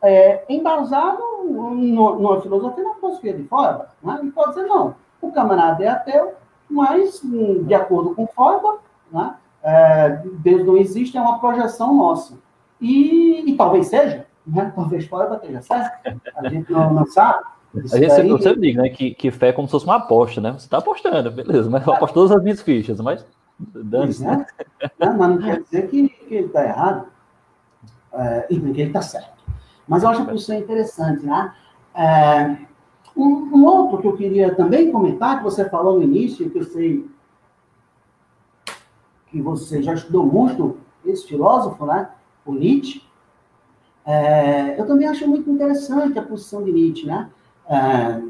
é, embasado numa filosofia, na filosofia de fora. Né? Ele pode dizer, não, o camarada é ateu, mas, hum, de acordo com Feuerbach, né, é, Deus não existe, é uma projeção nossa. E, e talvez seja, né? Talvez fora bater certo. A gente não, não sabe. Isso a gente sempre, sempre diz, né, que, que fé é como se fosse uma aposta, né? Você está apostando, beleza, mas eu aposto todas as minhas fichas, mas dane-se, né? Não, mas não quer dizer que, que ele está errado é, e que ele está certo. Mas eu acho que isso é interessante, né? É, um, um, outro que eu queria também comentar, que você falou no início, que eu sei que você já estudou muito esse filósofo, né? O Nietzsche, é, eu também acho muito interessante a posição de Nietzsche, né? É,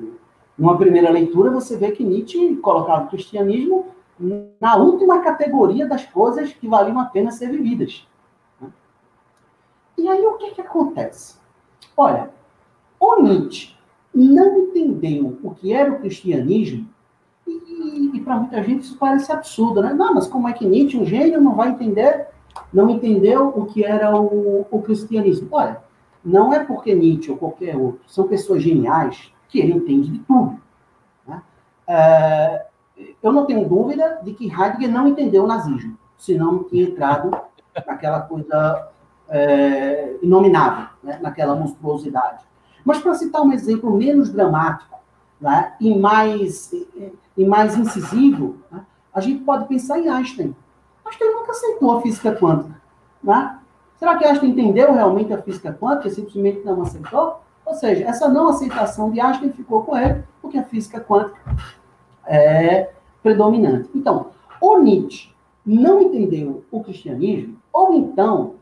numa primeira leitura, você vê que Nietzsche colocava o cristianismo na última categoria das coisas que valiam a pena ser vividas. Né? E aí, o que, que acontece? Olha, o Nietzsche não entendeu o que era o cristianismo, e, e, para muita gente isso parece absurdo, né? Não, mas como é que Nietzsche, um gênio, não vai entender não entendeu o que era o, o cristianismo. Olha, não é porque Nietzsche ou qualquer outro são pessoas geniais que ele entende de tudo. Né? É, eu não tenho dúvida de que Heidegger não entendeu o nazismo, senão não tinha entrado naquela coisa é, inominável, né? naquela monstruosidade. Mas para citar um exemplo menos dramático né? e, mais, e mais incisivo, né? a gente pode pensar em Einstein. Acho que ele nunca aceitou a física quântica. Né? Será que Einstein entendeu realmente a física quântica e simplesmente não aceitou? Ou seja, essa não aceitação de Einstein ficou com ele, porque a física quântica é predominante. Então, ou Nietzsche não entendeu o cristianismo, ou então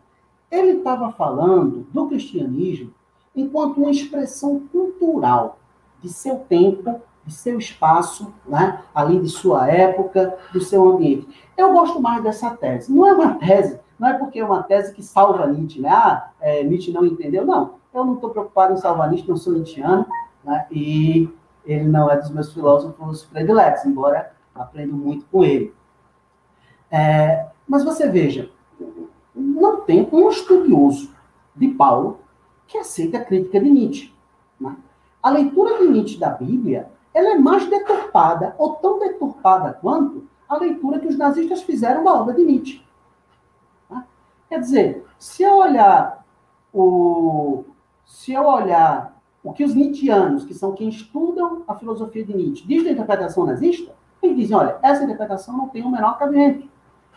ele estava falando do cristianismo enquanto uma expressão cultural de seu tempo de seu espaço, né? ali de sua época, do seu ambiente. Eu gosto mais dessa tese. Não é uma tese, não é porque é uma tese que salva Nietzsche, né? Ah, é, Nietzsche não entendeu. Não, eu não estou preocupado em salvar Nietzsche, não sou nietzscheano, né? e ele não é dos meus filósofos prediletos, embora aprendo muito com ele. É, mas você veja, não tem um estudioso de Paulo que aceita a crítica de Nietzsche. Né? A leitura de Nietzsche da Bíblia ela é mais deturpada, ou tão deturpada quanto a leitura que os nazistas fizeram da obra de Nietzsche. Né? Quer dizer, se eu olhar o, se eu olhar o que os nietzschianos, que são quem estudam a filosofia de Nietzsche, dizem da interpretação nazista, eles dizem, olha, essa interpretação não tem o menor cabimento.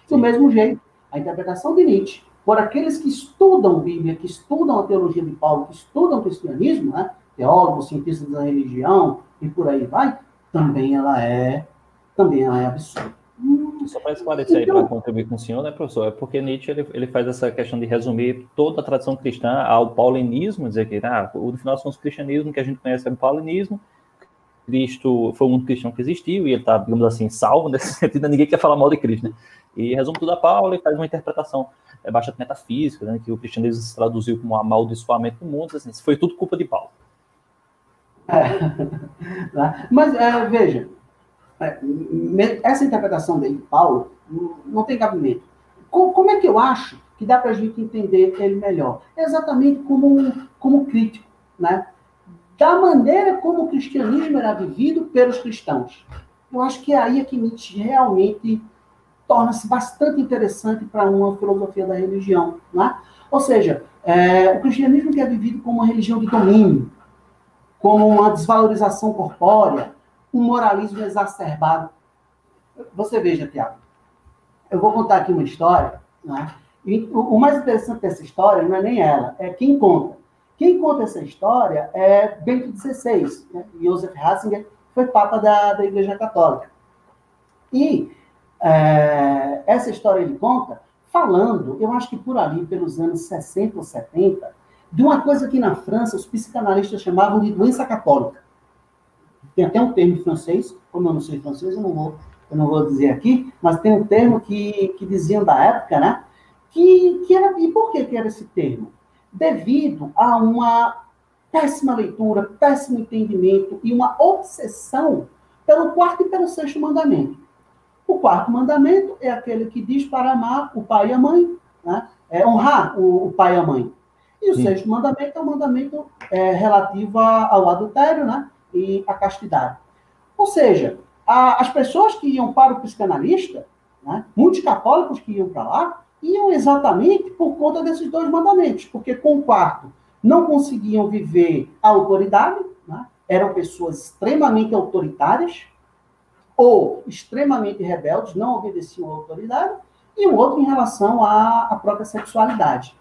Do mesmo jeito, a interpretação de Nietzsche, por aqueles que estudam Bíblia, que estudam a teologia de Paulo, que estudam o cristianismo, né, teólogos, cientistas da religião e por aí vai, também ela é, também ela é absurda. Só para esclarecer então, aí, para contribuir com o senhor, né, professor? É porque Nietzsche ele, ele faz essa questão de resumir toda a tradição cristã ao paulinismo, dizer que ah, no final são os cristianismo que a gente conhece é o paulinismo, Cristo foi o único cristão que existiu e ele está, digamos assim, salvo (laughs) nesse sentido, ninguém quer falar mal de Cristo, né? E resume tudo a Paulo e faz uma interpretação é, bastante metafísica, né, que o cristianismo se traduziu como um amaldiçoamento do mundo, assim, foi tudo culpa de Paulo. É, (laughs) mas, é, veja, é, essa interpretação de Paulo não tem cabimento. Como é que eu acho que dá para a gente entender ele melhor? Exatamente como, como crítico, né? da maneira como o cristianismo era vivido pelos cristãos. Eu acho que é aí que Nietzsche realmente torna-se bastante interessante para uma filosofia da religião. Né? Ou seja, é, o cristianismo que é vivido como uma religião de domínio, como uma desvalorização corpórea, um moralismo exacerbado. Você veja, Tiago, eu vou contar aqui uma história, né? e o, mais interessante dessa história não é nem ela, é quem conta. Quem conta essa história é Bento XVI, né? Joseph Ratzinger, foi papa da, da Igreja Católica. E é, essa história ele conta falando, eu acho que por ali, pelos anos 60 ou 70, de uma coisa que na França os psicanalistas chamavam de doença católica. Tem até um termo em francês, como eu não sei francês, eu não vou, eu não vou dizer aqui, mas tem um termo que, que diziam da época, né? Que, que era, e por que, que era esse termo? Devido a uma péssima leitura, péssimo entendimento e uma obsessão pelo quarto e pelo sexto mandamento. O quarto mandamento é aquele que diz para amar o pai e a mãe, né? é honrar o, o pai e a mãe. E o Sim. sexto mandamento é o mandamento é, relativo ao adultério né? e à castidade. Ou seja, a, as pessoas que iam para o psicanalista, né? muitos católicos que iam para lá, iam exatamente por conta desses dois mandamentos, porque com o quarto não conseguiam viver a autoridade, né? eram pessoas extremamente autoritárias, ou extremamente rebeldes, não obedeciam à autoridade, e o outro em relação à, à própria sexualidade.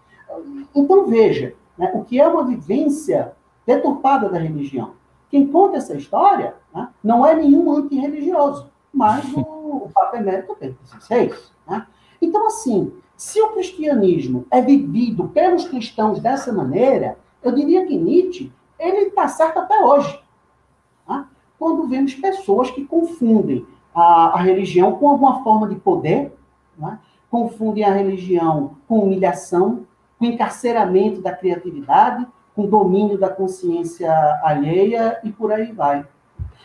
Então, veja, né, o que é uma vivência deturpada da religião. Quem conta essa história né, não é nenhum antirreligioso, mas o, o Papa Emérito Pedro XVI. Né? Então, assim, se o cristianismo é vivido pelos cristãos dessa maneira, eu diria que Nietzsche ele está certo até hoje quando vemos pessoas que confundem a, a religião com alguma forma de poder, é? confundem a religião com humilhação, com encarceramento da criatividade, com domínio da consciência alheia e por aí vai.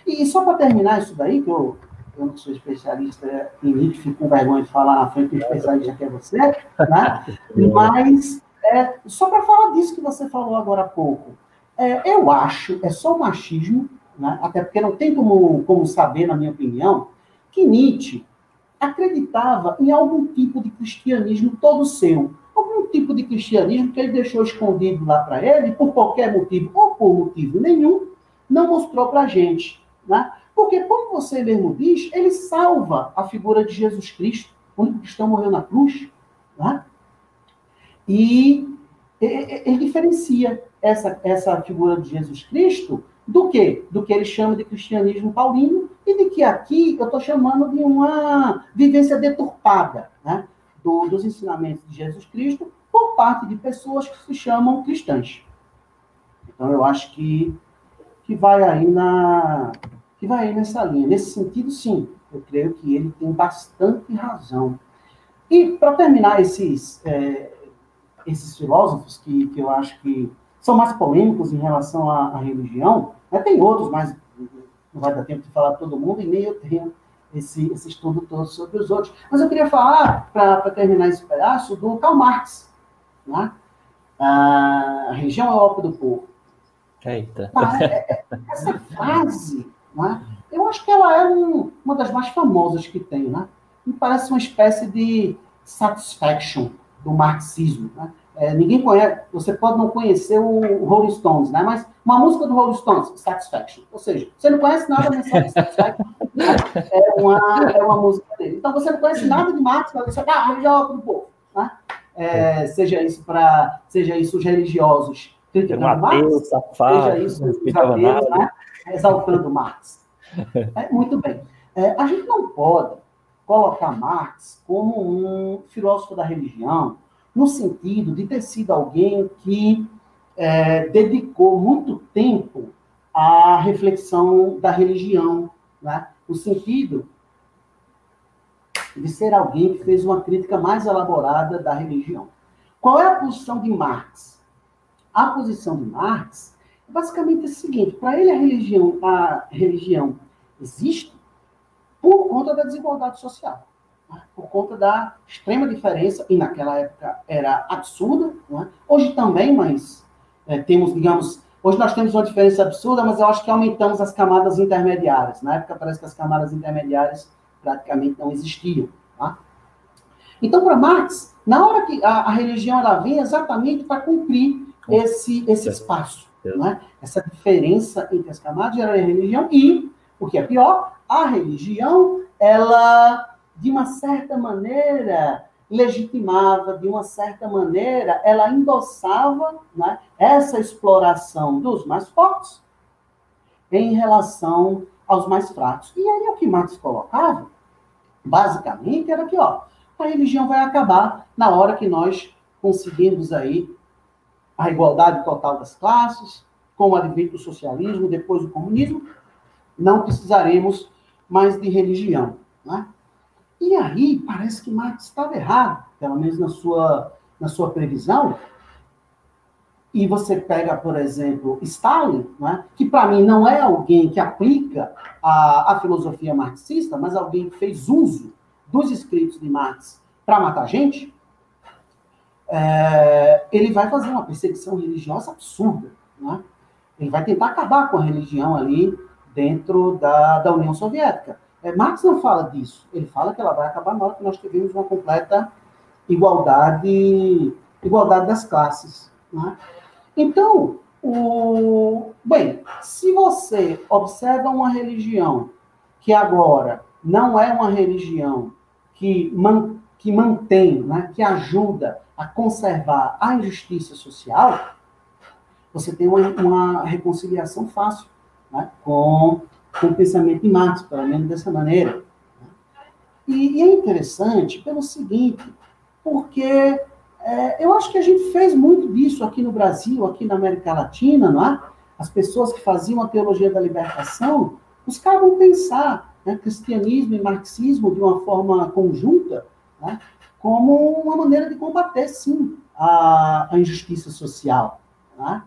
E, só para terminar isso daí, que eu, eu não sou especialista em Nietzsche, fico com vergonha de falar na frente do especialista que é você, né? (laughs) mas é, só para falar disso que você falou agora há pouco, é, eu acho, é só o machismo, né? até porque não tem como, como saber, na minha opinião, que Nietzsche acreditava em algum tipo de cristianismo todo seu. Tipo de cristianismo que ele deixou escondido lá para ele, por qualquer motivo ou por motivo nenhum, não mostrou para a gente. Né? Porque, como você mesmo diz, ele salva a figura de Jesus Cristo, o único cristão morreu na cruz. Né? E ele diferencia essa, essa figura de Jesus Cristo do que? Do que ele chama de cristianismo paulino e de que aqui eu estou chamando de uma vivência deturpada né, do, dos ensinamentos de Jesus Cristo por parte de pessoas que se chamam cristãs. Então eu acho que, que vai aí na que vai aí nessa linha. Nesse sentido, sim, eu creio que ele tem bastante razão. E para terminar esses é, esses filósofos que, que eu acho que são mais polêmicos em relação à, à religião, mas tem outros, mas não vai dar tempo de falar todo mundo, e nem eu tenho esse, esse estudo todo sobre os outros. Mas eu queria falar, para terminar esse pedaço, do Karl Marx. Né? A religião é ópio do povo. Eita. É, é, essa frase, né? eu acho que ela é um, uma das mais famosas que tem. Né? Me parece uma espécie de satisfaction do marxismo. Né? É, ninguém conhece, você pode não conhecer o, Rolling Stones, né? mas uma música do Rolling Stones, Satisfaction. Ou seja, você não conhece nada, mas Satisfaction (laughs) é, uma, é uma música dele. Então você não conhece nada de Marx, mas você ah, religião do povo. Né? É, seja isso para seja isso os religiosos criticando um Marx, safado, seja isso os ateus, né? exaltando Marx. É, muito bem. É, a gente não pode colocar Marx como um filósofo da religião, no sentido de ter sido alguém que é, dedicou muito tempo à reflexão da religião, né? no sentido de ser alguém que fez uma crítica mais elaborada da religião. Qual é a posição de Marx? A posição de Marx é basicamente a seguinte: para ele a religião, a religião existe por conta da desigualdade social, né? por conta da extrema diferença, e naquela época era absurda, né? hoje também, mas é, temos, digamos, hoje nós temos uma diferença absurda, mas eu acho que aumentamos as camadas intermediárias. Na época parece que as camadas intermediárias praticamente não existiam. Tá? Então, para Marx, na hora que a, a religião ela vem exatamente para cumprir esse, esse espaço, né? essa diferença entre as camadas de religião e, o que é pior, a religião, ela, de uma certa maneira, legitimava, de uma certa maneira, ela endossava né, essa exploração dos mais fortes em relação aos mais fracos. E aí o que Marx colocava, basicamente, era que ó, a religião vai acabar na hora que nós conseguirmos aí a igualdade total das classes, com o advento do socialismo, depois do comunismo, não precisaremos mais de religião. Né? E aí, parece que Marx estava errado, pelo menos na sua, na sua previsão. E você pega, por exemplo, Stalin, né, que para mim não é alguém que aplica a, a filosofia marxista, mas alguém que fez uso dos escritos de Marx para matar gente, é, ele vai fazer uma perseguição religiosa absurda. Né? Ele vai tentar acabar com a religião ali dentro da, da União Soviética. É, Marx não fala disso. Ele fala que ela vai acabar na hora que nós tivermos uma completa igualdade, igualdade das classes. Né? Então, o... bem, se você observa uma religião que agora não é uma religião que, man, que mantém, né, que ajuda a conservar a injustiça social, você tem uma, uma reconciliação fácil né, com, com o pensamento de Marx, pelo menos dessa maneira. E, e é interessante pelo seguinte, porque é, eu acho que a gente fez muito disso aqui no Brasil, aqui na América Latina, não é? As pessoas que faziam a teologia da libertação buscavam pensar né, cristianismo e marxismo de uma forma conjunta, né, como uma maneira de combater, sim, a, a injustiça social. Né?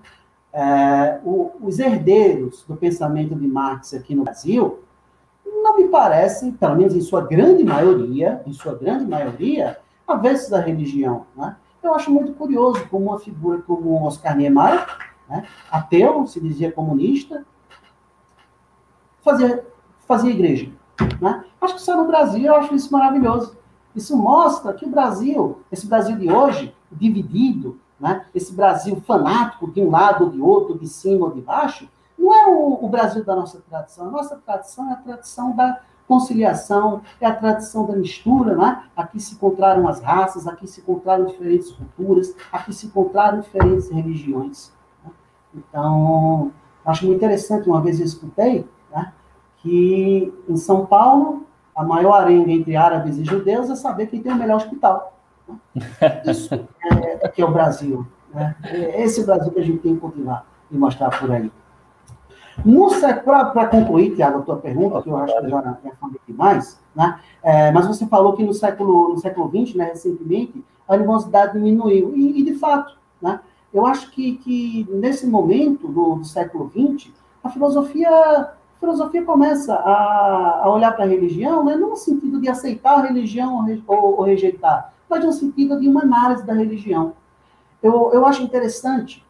é, o, os herdeiros do pensamento de Marx aqui no Brasil não me parecem, pelo menos em sua grande maioria, em sua grande maioria, avessos da religião. Né? Eu acho muito curioso como uma figura como Oscar Niemeyer, né, ateu, se dizia comunista, fazia, fazia igreja. Né? Acho que só no Brasil eu acho isso maravilhoso. Isso mostra que o Brasil, esse Brasil de hoje, dividido, né? esse Brasil fanático de um lado ou de outro, de cima ou de baixo, não é o, o, Brasil da nossa tradição. A nossa tradição é a tradição da conciliação, é a tradição da mistura. Né? Aqui se encontraram as raças, aqui se encontraram diferentes culturas, aqui se encontraram diferentes religiões. Né? Então, acho muito interessante, uma vez eu escutei, né, que em São Paulo, a maior arenga entre árabes e judeus é saber quem tem o melhor hospital. Isso é, é, que é o Brasil. Né? É esse Brasil que a gente tem que continuar e mostrar por aí. Para concluir, Tiago, a tua pergunta, que eu acho que já, já falei demais, né? É, mas você falou que no século, no século XX, né, recentemente, a animosidade diminuiu. E, e, de fato, né, eu acho que, que nesse momento do, do século XX, a filosofia filosofia começa a, a olhar para a religião, né, não no sentido de aceitar a religião ou, ou, rejeitar, mas no sentido de uma análise da religião. Eu, eu acho interessante,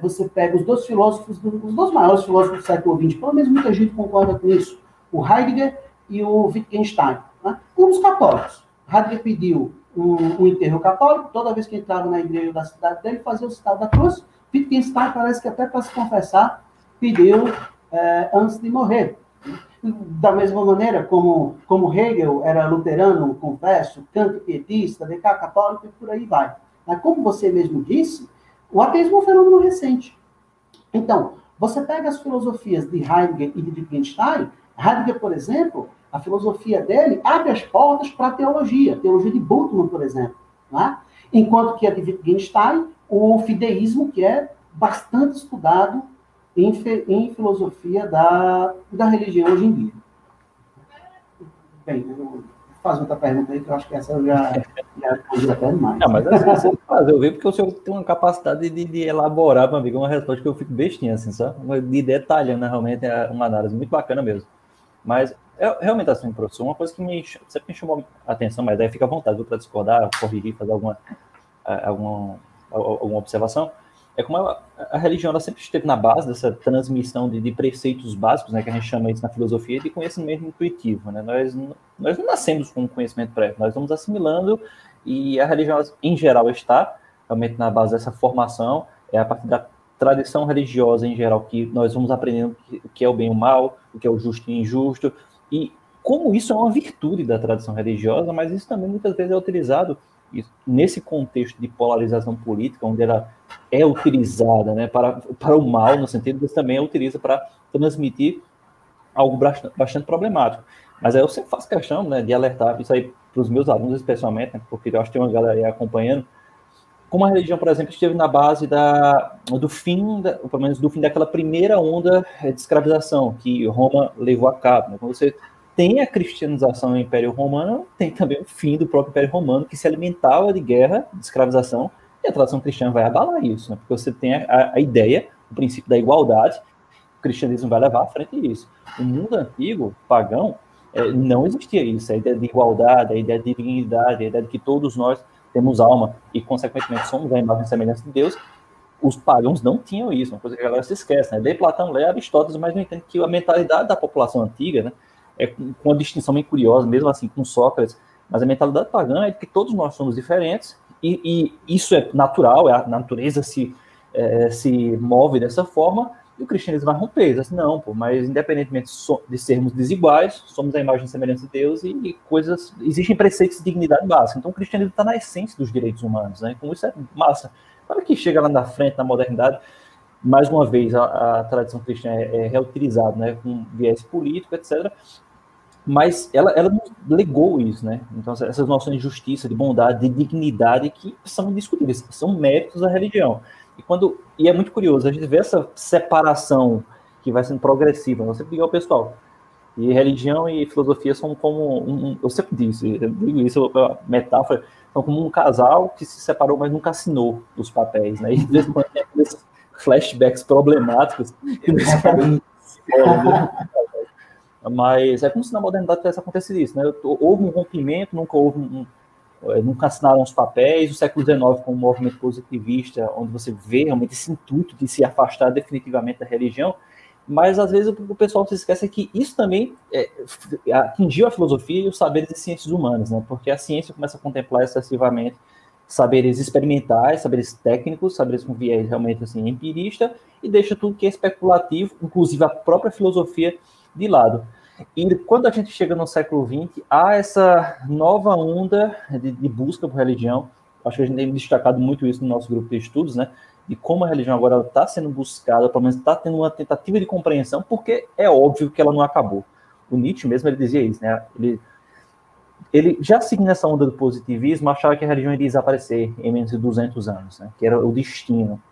você pega os dois filósofos, os dois maiores filósofos do século XX, pelo menos muita gente concorda com isso, o Heidegger e o Wittgenstein, né, ambos católicos. Heidegger pediu um, um enterro católico, toda vez que entrava na igreja da cidade dele, fazia o citado da cruz. Wittgenstein parece que até para se confessar, pediu é, antes de morrer. Da mesma maneira como, como Hegel era luterano, confesso, Kant pietista, Descartes católico e por aí vai. Mas como você mesmo disse, o ateísmo é um fenômeno recente. Então, você pega as filosofias de Heidegger e de Wittgenstein, Heidegger, por exemplo, a filosofia dele abre as portas para a teologia, teologia de Bultmann, por exemplo. Né? Enquanto que a de Wittgenstein, o fideísmo, que é bastante estudado em, em filosofia da, da religião hoje em dia. Bem, eu fazer outra pergunta aí, que eu acho que essa eu já, já respondi até mais. Não, mas assim, eu vi porque o senhor tem uma capacidade de, de elaborar, meu amigo, uma resposta que eu fico bestinha, assim, sabe? De detalhando, né, realmente, é uma análise muito bacana mesmo. Mas é, realmente, assim, professor, uma coisa que me, sempre me chamou a atenção, mas daí fica à vontade para discordar, corrigir, fazer alguma, alguma, alguma observação, é como a, a, religião ela sempre esteve na base dessa transmissão de, de, preceitos básicos, né, que a gente chama isso na filosofia de conhecimento intuitivo. Né? Nós, nós não nascemos com conhecimento prévio, nós vamos assimilando e a religião, em geral, está realmente na base dessa formação, é a partir da tradição religiosa em geral que nós vamos aprendendo o que é o bem e o mal, o que é o justo e o injusto, e como isso é uma virtude da tradição religiosa, mas isso também muitas vezes é utilizado nesse contexto de polarização política, onde ela é utilizada né, para, para o mal, no sentido que também a utiliza para transmitir algo bastante, bastante problemático. Mas aí eu sempre faço questão né, de alertar isso aí para os meus alunos, especialmente, né, porque eu acho que tem uma galera aí acompanhando, como a religião, por exemplo, esteve na base da, do fim, da, pelo menos do fim daquela primeira onda de escravização que Roma levou a cabo. Né? Quando você tem a cristianização do Império Romano, tem também o fim do próprio Império Romano, que se alimentava de guerra, de escravização, e a tradição cristã vai abalar isso, né? porque você tem a, a ideia, o princípio da igualdade, o cristianismo vai levar à frente isso. O mundo antigo, pagão, é, não existia isso, a ideia de igualdade, a ideia de dignidade, a ideia de que todos nós temos alma e, consequentemente, somos a imagem e semelhança de Deus, os pagãos não tinham isso, uma coisa que a galera se esquece, né? Platão, lê Aristóteles, mas não entende que a mentalidade da população antiga, né, é com uma distinção bem curiosa, mesmo assim com Sócrates, mas a mentalidade pagã é de que todos nós somos diferentes e, e isso é natural, é a natureza se, é, se move dessa forma e o cristianismo vai romper. Assim, não, pô, mas independentemente de sermos desiguais, somos a imagem e semelhança de Deus e, e coisas. Existem preceitos de dignidade básica. Então o cristianismo está na essência dos direitos humanos, né? Então isso é massa. Para que chega lá na frente, na modernidade, mais uma vez a, a tradição cristã é, é reutilizada, né? Com viés político, etc mas ela, ela legou isso, né? Então, essas noções de justiça, de bondade, de dignidade, que são discutíveis, são méritos da religião. E, quando, e é muito curioso, a gente vê essa separação que vai sendo progressiva. Você diga ao pessoal, e religião e filosofia são como um, eu sempre disse, eu digo isso, a metáfora, são como um casal que se separou, mas nunca assinou os papéis, né? E de vez em quando tem aqueles flashbacks problemáticos que não (laughs) mas é como se na modernidade tivesse acontecido isso, né? Houve um rompimento, nunca houve um, é, nunca assinaram os papéis, o século XIX com um movimento positivista, onde você vê realmente esse intuito de se afastar definitivamente da religião, mas às vezes o pessoal se esquece que isso também é, atingiu a filosofia e os saberes de ciências humanas, né? Porque a ciência começa a contemplar excessivamente saberes experimentais, saberes técnicos, saberes com viés realmente assim empirista e deixa tudo que é especulativo, inclusive a própria filosofia de lado. E quando a gente chega no século XX, há essa nova onda de, de busca por religião. Acho que a gente tem destacado muito isso no nosso grupo de estudos, né? De como a religião agora está sendo buscada, pelo menos está tendo uma tentativa de compreensão, porque é óbvio que ela não acabou. O Nietzsche mesmo ele dizia isso, né? Ele, ele já seguindo essa onda do positivismo, achava que a religião iria desaparecer em menos de 200 anos, né? Que era o destino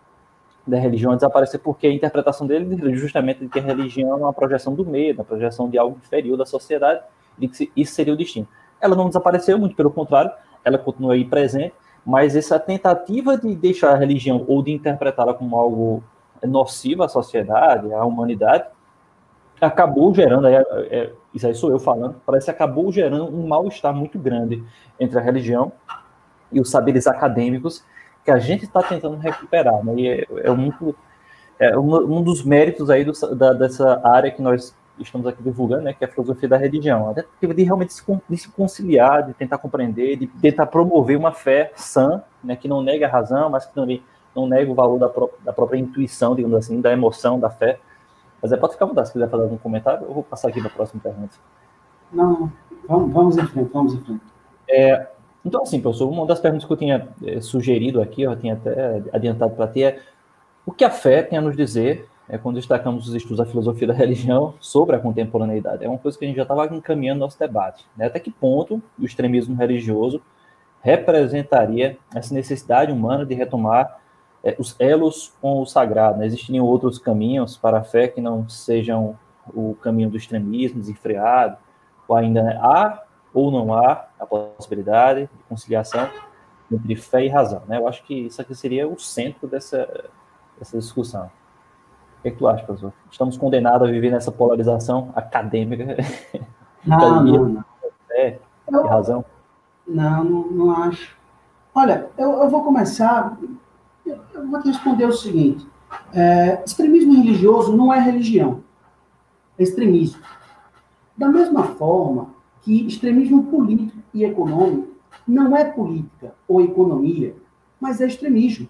da religião a desaparecer, porque a interpretação dele é justamente de que a religião é uma projeção do medo, uma projeção de algo inferior da sociedade, e que isso seria o destino. Ela não desapareceu, muito pelo contrário, ela continua aí presente, mas essa tentativa de deixar a religião ou de interpretá-la como algo nocivo à sociedade, à humanidade, acabou gerando, é, é, isso aí sou eu falando, parece que acabou gerando um mal-estar muito grande entre a religião e os saberes acadêmicos que a gente está tentando recuperar. Né? E é, é, muito, é um, um, dos méritos aí do, da, dessa área que nós estamos aqui divulgando, né, que é a filosofia da religião. Até de realmente se, de se conciliar, de tentar compreender, de tentar promover uma fé sã, né, que não nega a razão, mas que também não nega o valor da, pró da própria intuição, digamos assim, da emoção, da fé. Mas é, pode ficar à vontade, se quiser fazer algum comentário, eu vou passar aqui para a próxima pergunta. Não, vamos, vamos em frente, vamos em frente. É, então, assim, professor, uma das perguntas que eu tinha é, sugerido aqui, eu tinha até adiantado para ti, é o que a fé tem a nos dizer é, quando destacamos os estudos da filosofia da (laughs) religião sobre a contemporaneidade. É uma coisa que a gente já estava encaminhando nosso debate. Né? Até que ponto o extremismo religioso representaria essa necessidade humana de retomar é, os elos com o sagrado. Né? Existiriam outros caminhos para a fé que não sejam o caminho do extremismo desenfreado, ou ainda né, há ou não há a possibilidade de conciliação entre fé e razão. Né? Eu acho que isso aqui seria o centro dessa, dessa discussão. O que, é que tu acha, professor? Estamos condenados a viver nessa polarização acadêmica? (laughs) Não, não, não. É, eu, razão? Não, não, não acho. Olha, eu, eu vou começar. Eu, eu vou te responder o seguinte: é, extremismo religioso não é religião, é extremismo. Da mesma forma que extremismo político e econômico não é política ou economia, mas é extremismo.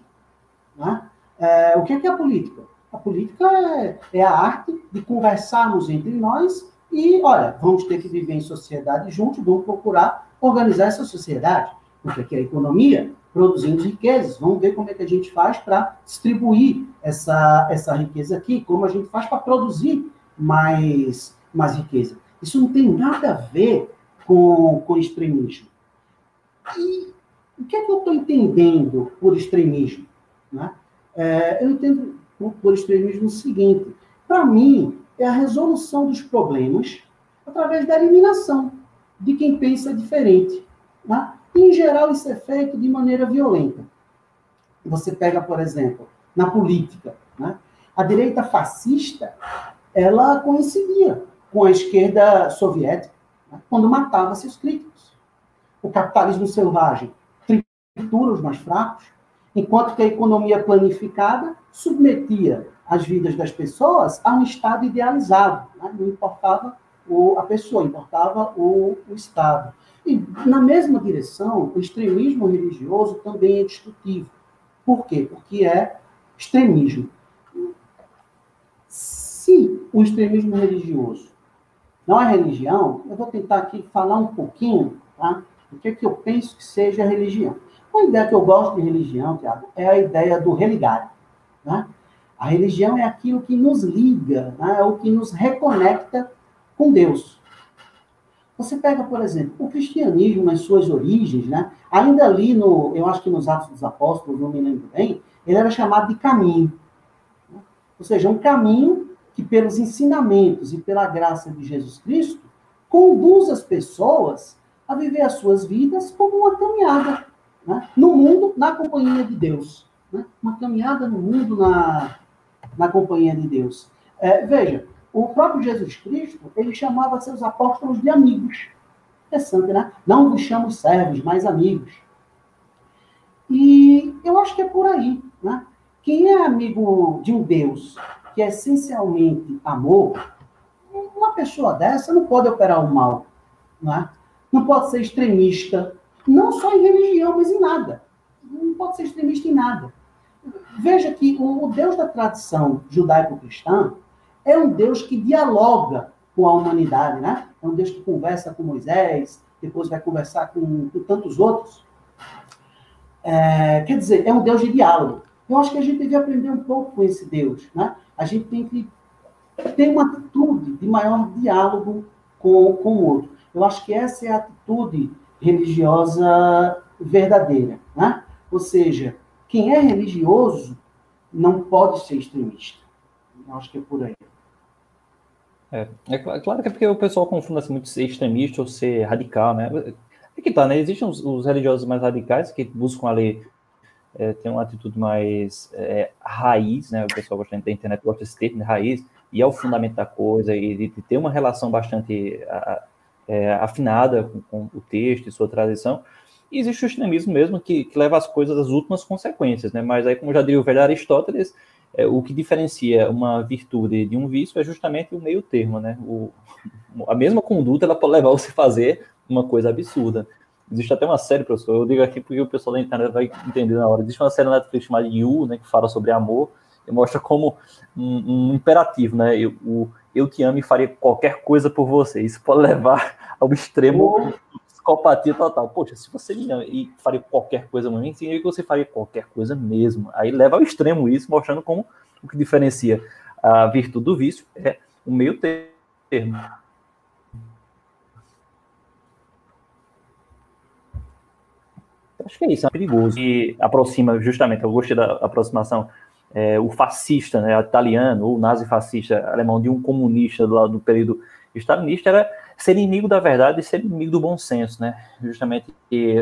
Né? É, o que é, que é a política? A política é, é a arte de conversarmos entre nós e, olha, vamos ter que viver em sociedade juntos, vamos procurar organizar essa sociedade. Porque aqui é a economia, produzindo riquezas. Vamos ver como é que a gente faz para distribuir essa, essa riqueza aqui, como a gente faz para produzir mais, mais riqueza. Isso não tem nada a ver com, com extremismo. E o que é que eu estou entendendo por extremismo? Né? É, eu entendo por extremismo o seguinte: para mim, é a resolução dos problemas através da eliminação de quem pensa diferente. Né? Em geral, isso é feito de maneira violenta. Você pega, por exemplo, na política, né? a direita fascista ela coincidia com a esquerda soviética né? quando matava seus críticos. O capitalismo selvagem tritura os mais fracos, enquanto que a economia planificada submetia as vidas das pessoas a um estado idealizado. Né? Não importava o, a pessoa, importava o, o Estado. E, na mesma direção, o extremismo religioso também é destrutivo. Por quê? Porque é extremismo. Se o extremismo religioso não é religião, eu vou tentar aqui falar um pouquinho tá, do que, é que eu penso que seja religião. Uma ideia que eu gosto de religião, Tiago, é a ideia do religar. Né? A religião é aquilo que nos liga, né? é o que nos reconecta com Deus. Você pega, por exemplo, o cristianismo nas suas origens, né? ainda ali no, eu acho que nos Atos dos Apóstolos, não me lembro bem, ele era chamado de caminho. Né? Ou seja, um caminho que, pelos ensinamentos e pela graça de Jesus Cristo, conduz as pessoas a viver as suas vidas como uma caminhada né? no mundo, na companhia de Deus. Né? Uma caminhada no mundo na, na companhia de Deus. É, veja, o próprio Jesus Cristo, ele chamava seus apóstolos de amigos. Interessante, né? Não vos chamo servos, mas amigos. E eu acho que é por aí, né? Quem é amigo de um Deus que é essencialmente amor, uma pessoa dessa não pode operar o mal, né? não pode ser extremista, não só em religião, mas em nada. Não pode ser extremista em nada. Veja que o Deus da tradição judaico-cristã é um Deus que dialoga com a humanidade, né? É um Deus que conversa com Moisés, depois vai conversar com, com tantos outros. É, quer dizer, é um Deus de diálogo. Eu acho que a gente devia aprender um pouco com esse Deus, né? A gente tem que ter uma atitude de maior diálogo com, com o outro. Eu acho que essa é a atitude religiosa verdadeira, né? Ou seja, quem é religioso não pode ser extremista. Eu acho que é por aí. É, é claro que é porque o pessoal confunde assim, muito ser extremista ou ser radical, né? É que tá, né? Existem os, os religiosos mais radicais que buscam ali é, ter uma atitude mais é, raiz, né? O pessoal gosta da internet gosta desse termo, raiz, e é o fundamento da coisa, e de, ter uma relação bastante é, afinada com, com, o texto e sua tradição. E existe o extremismo mesmo que, que, leva as coisas às últimas consequências, né? Mas aí, como já diria o velho Aristóteles, é, o que diferencia uma virtude de um vício é justamente o meio termo, né? O, a mesma conduta ela pode levar você a fazer uma coisa absurda. Existe até uma série, professor, eu digo aqui porque o pessoal da internet vai entender na hora. Existe uma série na Netflix chamada You, né, que fala sobre amor, e mostra como um, um imperativo, né? Eu, o, eu te amo e faria qualquer coisa por você. Isso pode levar ao extremo psicopatia total. Poxa, se você me ama e faria qualquer coisa por mim, significa que você faria qualquer coisa mesmo. Aí leva ao extremo isso, mostrando como o que diferencia a virtude do vício é o meio termo. Acho que é isso, é perigoso. E aproxima, justamente, eu gostei da aproximação, é, o fascista, né, italiano, ou nazi-fascista alemão, de um comunista do, do período stalinista, era ser inimigo da verdade e ser inimigo do bom senso, né? Justamente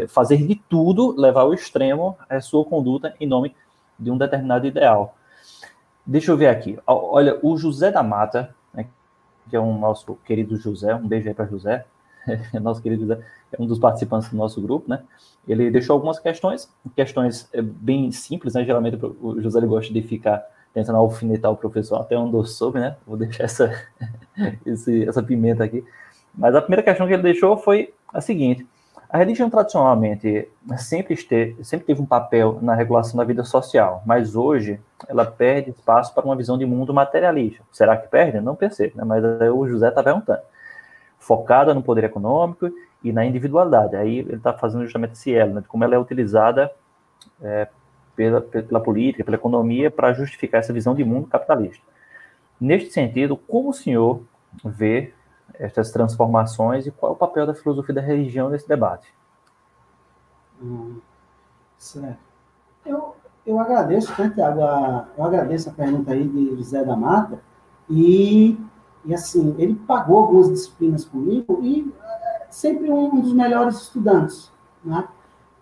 fazer de tudo, levar ao extremo a sua conduta em nome de um determinado ideal. Deixa eu ver aqui. Olha, o José da Mata, né, que é um nosso querido José, um beijo aí para José, (laughs) nosso querido é um dos participantes do nosso grupo, né? Ele deixou algumas questões, questões é, bem simples, né? Geralmente o José ele gosta de ficar tentando alfinetar o professor até onde eu soube, né? Vou deixar essa, (laughs) esse, essa pimenta aqui. Mas a primeira questão que ele deixou foi a seguinte: a religião tradicionalmente sempre, sempre teve um papel na regulação da vida social, mas hoje ela perde espaço para uma visão de mundo materialista. Será que perde? Não percebo, né? mas o José está perguntando. Focada no poder econômico e na individualidade. Aí ele está fazendo justamente esse elo, né, de como ela é utilizada é, pela, pela política, pela economia, para justificar essa visão de mundo capitalista. Neste sentido, como o senhor vê essas transformações e qual é o papel da filosofia da religião nesse debate? Hum, certo. Eu, eu agradeço, né, Tiago, eu agradeço a pergunta aí de José da Mata, e, e assim, ele pagou algumas disciplinas comigo e é, sempre um dos melhores estudantes, né?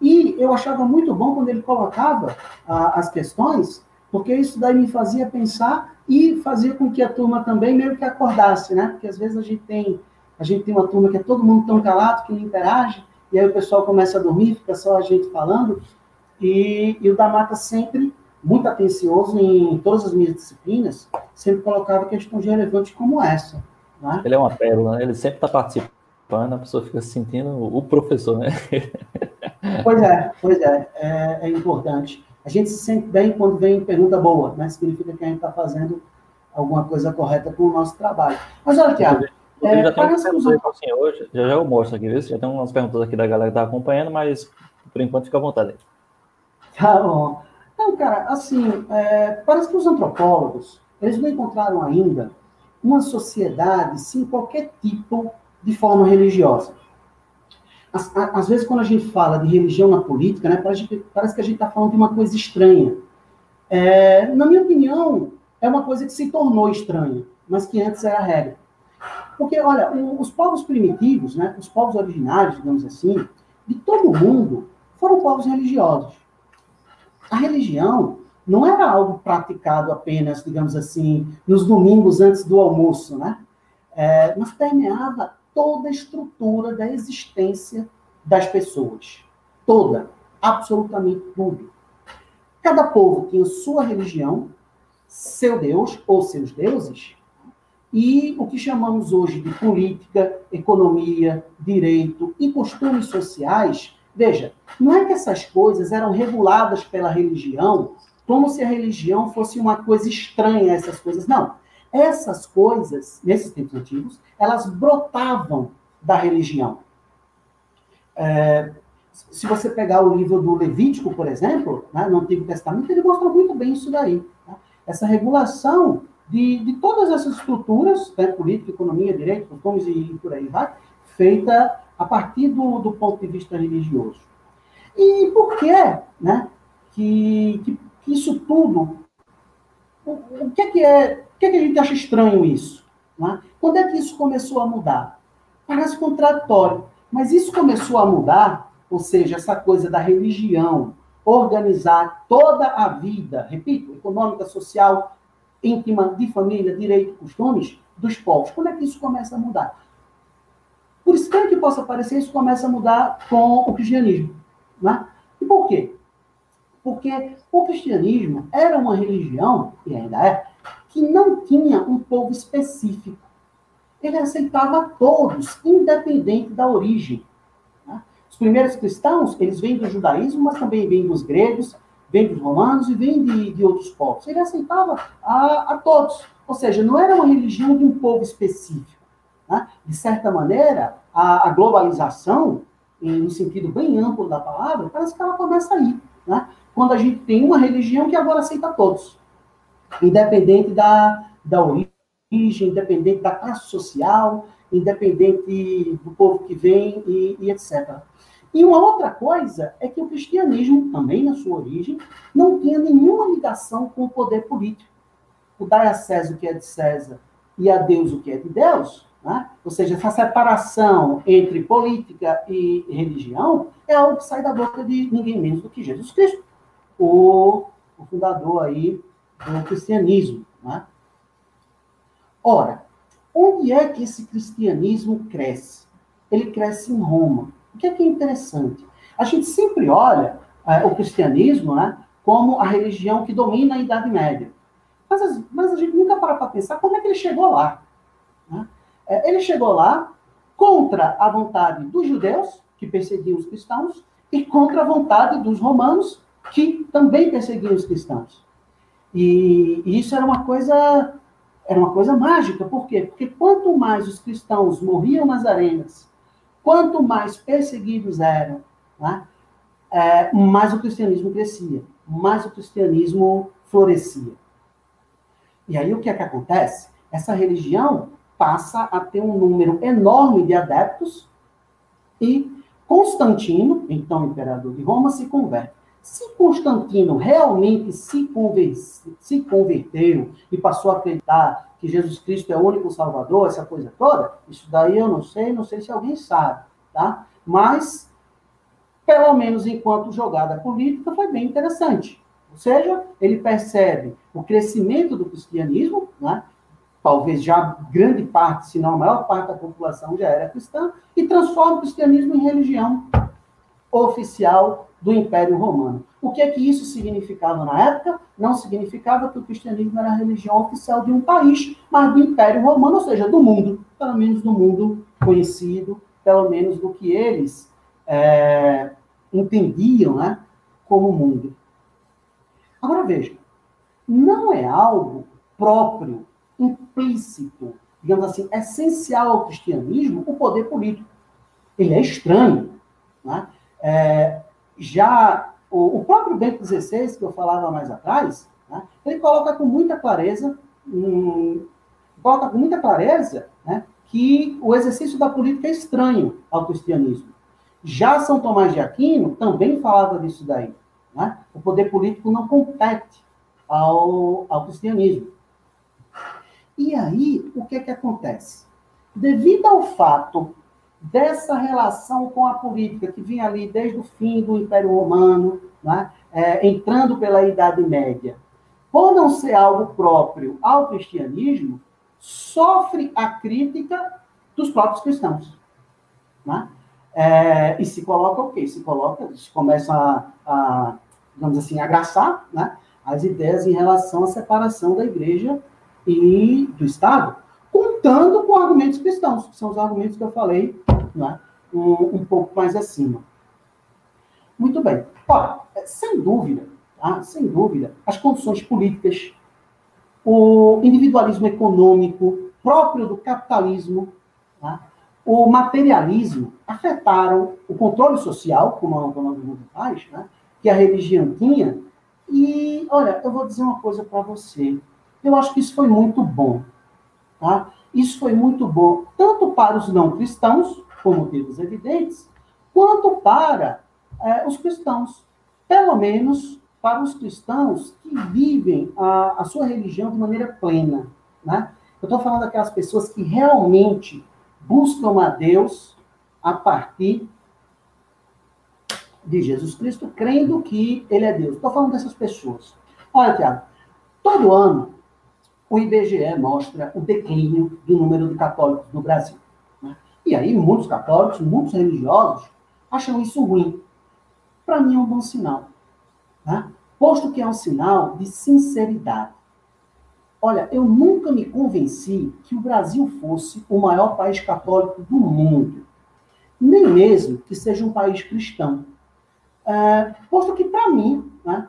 E eu achava muito bom quando ele colocava as questões, porque isso daí me fazia pensar e fazia com que a turma também meio que acordasse, né? Porque às vezes a gente tem a gente tem uma turma que é todo mundo tão calado que não interage, e aí o pessoal começa a dormir, fica só a gente falando, e, e o da Mata sempre muito atencioso em todas as minhas disciplinas, sempre colocava questões relevantes como essa. Né? Ele é uma pérola, né? ele sempre está participando, a pessoa fica se sentindo o professor, né? Pois é, pois é, é, é, importante. A gente se sente bem quando vem pergunta boa, né? Significa que a gente está fazendo alguma coisa correta com o nosso trabalho. Mas olha, Tiago, é, já tem já já eu mostro aqui, viu? Já tem umas perguntas aqui da galera que está acompanhando, mas por enquanto fica à vontade. Tá bom. Então, cara, assim, é, parece que os antropólogos, eles não encontraram ainda uma sociedade sem qualquer tipo de forma religiosa às, às, vezes, quando a gente fala de religião na política, né, parece, parece que a gente está falando de uma coisa estranha. É, na minha opinião, é uma coisa que se tornou estranha, mas que antes era regra. Porque, olha, os povos primitivos, né, os povos originários, digamos assim, de todo o mundo, foram povos religiosos. A religião não era algo praticado apenas, digamos assim, nos domingos antes do almoço, né? É, mas permeava toda a estrutura da existência das pessoas. Toda. Absolutamente tudo. Cada povo tinha sua religião, seu Deus ou seus deuses, e o que chamamos hoje de política, economia, direito e costumes sociais. Veja, não é que essas coisas eram reguladas pela religião como se a religião fosse uma coisa estranha a essas coisas. Não. Essas coisas, nesses tempos antigos, elas brotavam da religião. É, se você pegar o livro do Levítico, por exemplo, né, no Antigo Testamento, ele mostra muito bem isso daí. Tá? Essa regulação de, de todas essas estruturas, né, política, economia, direito, costumes e, por aí vai, feita a partir do, do ponto de vista religioso. E por que, né, que, que, que isso tudo, o, o que, é que é por que, que a gente acha estranho isso? Né? Quando é que isso começou a mudar? Parece contraditório, mas isso começou a mudar, ou seja, essa coisa da religião organizar toda a vida, repito, econômica, social íntima de família, direito, costumes dos povos. Quando é que isso começa a mudar? Por estranho que possa parecer, isso começa a mudar com o cristianismo. Né? E por quê? Porque o cristianismo era uma religião, e ainda é, que não tinha um povo específico. Ele aceitava todos, independente da origem. Né? Os primeiros cristãos, eles vêm do judaísmo, mas também vêm dos gregos, vêm dos romanos e vêm de, de outros povos. Ele aceitava a, a todos. Ou seja, não era uma religião de um povo específico. Né? De certa maneira, a, a globalização, em um sentido bem amplo da palavra, parece que ela começa aí. Né? Quando a gente tem uma religião que agora aceita todos, independente da, da origem, independente da classe social, independente do povo que vem e, e etc. E uma outra coisa é que o cristianismo, também na sua origem, não tinha nenhuma ligação com o poder político. O dar a César o que é de César e a Deus o que é de Deus, né? ou seja, essa separação entre política e religião é algo que sai da boca de ninguém menos do que Jesus Cristo, o, o fundador aí do cristianismo. Né? Ora, onde é que esse cristianismo cresce? Ele cresce em Roma. O que é que é interessante? A gente sempre olha é, o cristianismo né, como a religião que domina a Idade Média. Mas, mas a gente nunca para para pensar como é que ele chegou lá. Né? É, ele chegou lá contra a vontade dos judeus, que perseguiam os cristãos, e contra a vontade dos romanos, que também perseguiam os cristãos. E, e isso era uma coisa era uma coisa mágica. Por quê? Porque quanto mais os cristãos morriam nas arenas, quanto mais perseguidos eram, né, é, mais o cristianismo crescia, mais o cristianismo florescia. E aí o que é que acontece? Essa religião passa a ter um número enorme de adeptos e Constantino, então imperador de Roma, se converte. Se Constantino realmente se, se converteu e passou a acreditar que Jesus Cristo é o único Salvador, essa coisa toda, isso daí eu não sei, não sei se alguém sabe, tá? Mas, pelo menos enquanto jogada política, foi bem interessante. Ou seja, ele percebe o crescimento do cristianismo, né? Talvez já grande parte, se não a maior parte da população já era cristã, e transforma o cristianismo em religião oficial do Império Romano. O que é que isso significava na época? Não significava que o cristianismo era a religião oficial de um país, mas do Império Romano, ou seja, do mundo, pelo menos do mundo conhecido, pelo menos do que eles é, entendiam né, como mundo. Agora veja, não é algo próprio, implícito, digamos assim, essencial ao cristianismo o poder político. Ele é estranho. Né? É, já o, o, próprio Bento XVI, que eu falava mais atrás, né, ele coloca com muita clareza, hum, coloca com muita clareza né, que o exercício da política é estranho ao cristianismo. Já São Tomás de Aquino também falava disso daí. Né? O poder político não compete ao, ao cristianismo. E aí, o que, que acontece? Devido ao fato dessa relação com a política que vinha ali desde o fim do Império Romano, né, é, entrando pela Idade Média, por não ser algo próprio ao cristianismo, sofre a crítica dos próprios cristãos. Né? É, e se coloca o quê? Se coloca, se começa a, a digamos assim, a graçar né, as ideias em relação à separação da igreja e do Estado, contando com argumentos cristãos, que são os argumentos que eu falei né, um, um pouco mais acima. Muito bem. Ora, sem dúvida, tá? sem dúvida, as condições políticas, o individualismo econômico próprio do capitalismo, tá? o materialismo afetaram o controle social, como a mundo faz, né? que a religião tinha. E, olha, eu vou dizer uma coisa para você. Eu acho que isso foi muito bom. Tá? Isso foi muito bom, tanto para os não cristãos, por motivos evidentes, quanto para é, os cristãos. Pelo menos para os cristãos que vivem a, a sua religião de maneira plena. Né? Eu estou falando daquelas pessoas que realmente buscam a Deus a partir de Jesus Cristo, crendo que Ele é Deus. Estou falando dessas pessoas. Olha, Tiago, todo ano o IBGE mostra o declínio do número de católicos no Brasil. Né? E aí, muitos católicos, muitos religiosos, acham isso ruim. Para mim, é um bom sinal. Né? Posto que é um sinal de sinceridade. Olha, eu nunca me convenci que o Brasil fosse o maior país católico do mundo. Nem mesmo que seja um país cristão. É, posto que, para mim, né,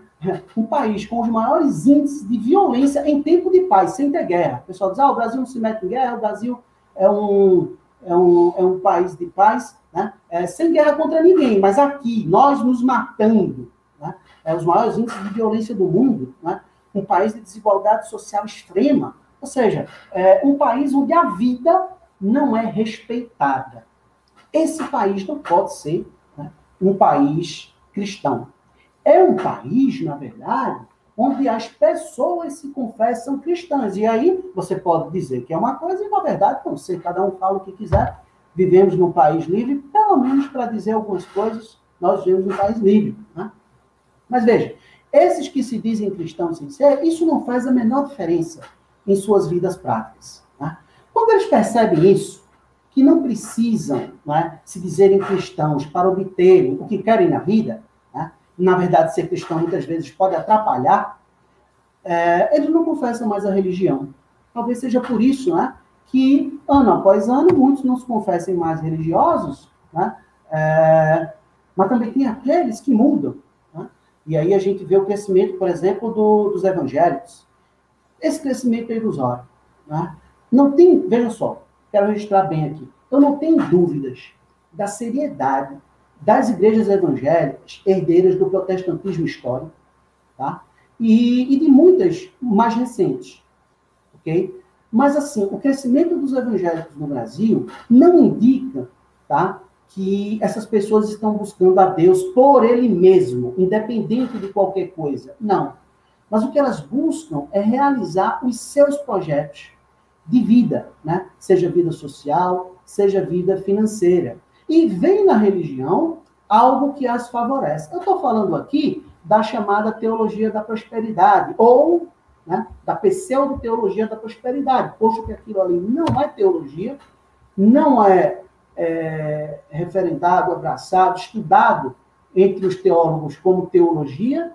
um país com os maiores índices de violência em tempo de paz, sem ter guerra. O pessoal diz, ah, o Brasil não se mete em guerra, o Brasil é um, é um, é um país de paz, né? É, sem guerra contra ninguém, mas aqui, nós nos matando, né? é, os maiores índices de violência do mundo, né? um país de desigualdade social extrema, ou seja, é um país onde a vida não é respeitada. Esse país não pode ser né, um país cristão. É um país, na verdade, onde as pessoas se confessam cristãs. E aí você pode dizer que é uma coisa e, na verdade, não sei, cada um fala o que quiser. Vivemos num país livre, pelo menos para dizer algumas coisas, nós vivemos num país livre. Né? Mas veja, esses que se dizem cristãos sem ser, isso não faz a menor diferença em suas vidas práticas. Né? Quando eles percebem isso, que não precisam né, se dizerem cristãos para obterem o que querem na vida, na verdade, ser cristão muitas vezes pode atrapalhar, é, eles não confessam mais a religião. Talvez seja por isso né, que, ano após ano, muitos não se confessem mais religiosos, né, é, mas também tem aqueles que mudam. Né, e aí a gente vê o crescimento, por exemplo, do, dos evangélicos. Esse crescimento é ilusório. Né? Não tem, veja só, quero registrar bem aqui, eu não tenho dúvidas da seriedade das igrejas evangélicas, herdeiras do protestantismo histórico, tá? E, e, de muitas mais recentes, ok? Mas, assim, o crescimento dos evangélicos no Brasil não indica, tá? Que essas pessoas estão buscando a Deus por Ele mesmo, independente de qualquer coisa. Não. Mas o que elas buscam é realizar os seus projetos de vida, né? Seja vida social, seja vida financeira e vem na religião algo que as favorece. Eu estou falando aqui da chamada teologia da prosperidade, ou né, da pseudo-teologia da prosperidade, posto que aquilo ali não é teologia, não é, é referendado, abraçado, estudado entre os teólogos como teologia,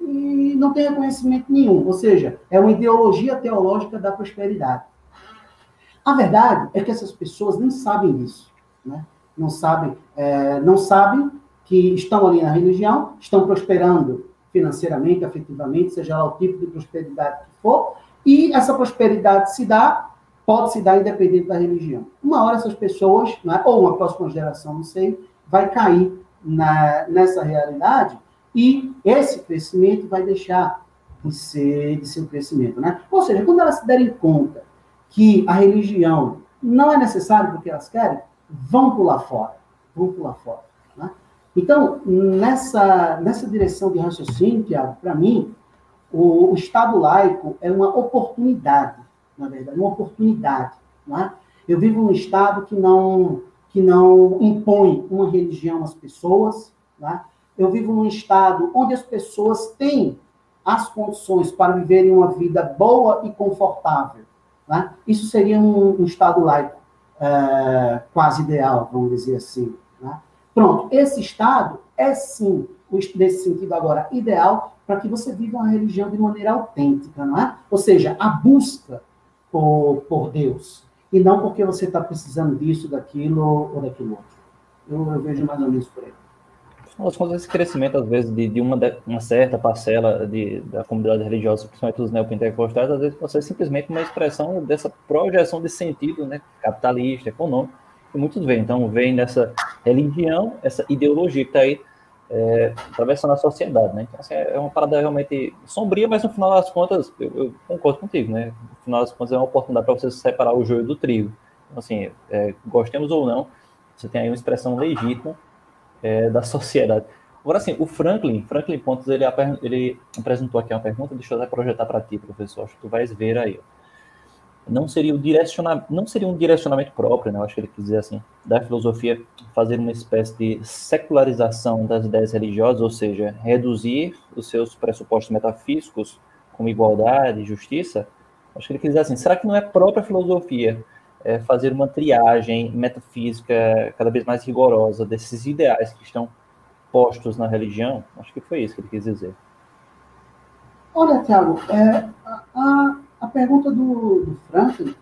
e não tem reconhecimento nenhum, ou seja, é uma ideologia teológica da prosperidade. A verdade é que essas pessoas nem sabem disso. Né? Não sabem, é, não sabem que estão ali na religião, estão prosperando financeiramente, afetivamente, seja lá o tipo de prosperidade que for, e essa prosperidade se dá, pode se dar independente da religião. Uma hora essas pessoas, né, ou uma próxima geração, não sei, vai cair na, nessa realidade e esse crescimento vai deixar de ser, de ser um crescimento. Né? Ou seja, quando elas se derem conta que a religião não é necessária porque elas querem, vão pular fora. Vão pular fora. Né? Então, nessa, nessa direção de raciocínio, Tiago, para mim, o, o, Estado laico é uma oportunidade, na verdade, uma oportunidade. Né? Eu vivo num Estado que não, que não impõe uma religião às pessoas. Né? Eu vivo num Estado onde as pessoas têm as condições para viverem uma vida boa e confortável. Né? Isso seria um, um Estado laico é, quase ideal, vamos dizer assim. Né? Pronto, esse estado é sim, nesse sentido agora, ideal para que você viva uma religião de maneira autêntica, não é? Ou seja, a busca por, por Deus, e não porque você está precisando disso, daquilo ou daquilo outro. Eu, eu vejo mais ou menos por aí contas, esse crescimento, às vezes, de, de uma, de, uma certa parcela de, da comunidade religiosa, principalmente os neopentecostais, às vezes pode ser simplesmente uma expressão dessa projeção de sentido né, capitalista, econômico, que muitos veem. Então, veem nessa religião, essa ideologia que está aí é, atravessando a sociedade. Né? Então, assim, é uma parada realmente sombria, mas no final das contas, eu, eu, concordo contigo, né? No final das contas, é uma oportunidade para você separar o joio do trigo. Então, assim, é, gostemos ou não, você tem aí uma expressão legítima é, da sociedade. Agora, assim, o Franklin, Franklin Pontes, ele, ele apresentou aqui uma pergunta, deixa eu até projetar para ti, professor, acho que tu vais ver aí. Não seria, o direciona, não seria um direcionamento próprio, né, eu acho que ele quis dizer assim, da filosofia fazer uma espécie de secularização das ideias religiosas, ou seja, reduzir os seus pressupostos metafísicos como igualdade justiça Acho que ele quis dizer assim, será que não é própria filosofia é, fazer uma triagem metafísica cada vez mais rigorosa desses ideais que estão postos na religião? Acho que foi isso que ele quis dizer. Olha, Tiago, é, a, a pergunta do, do Franklin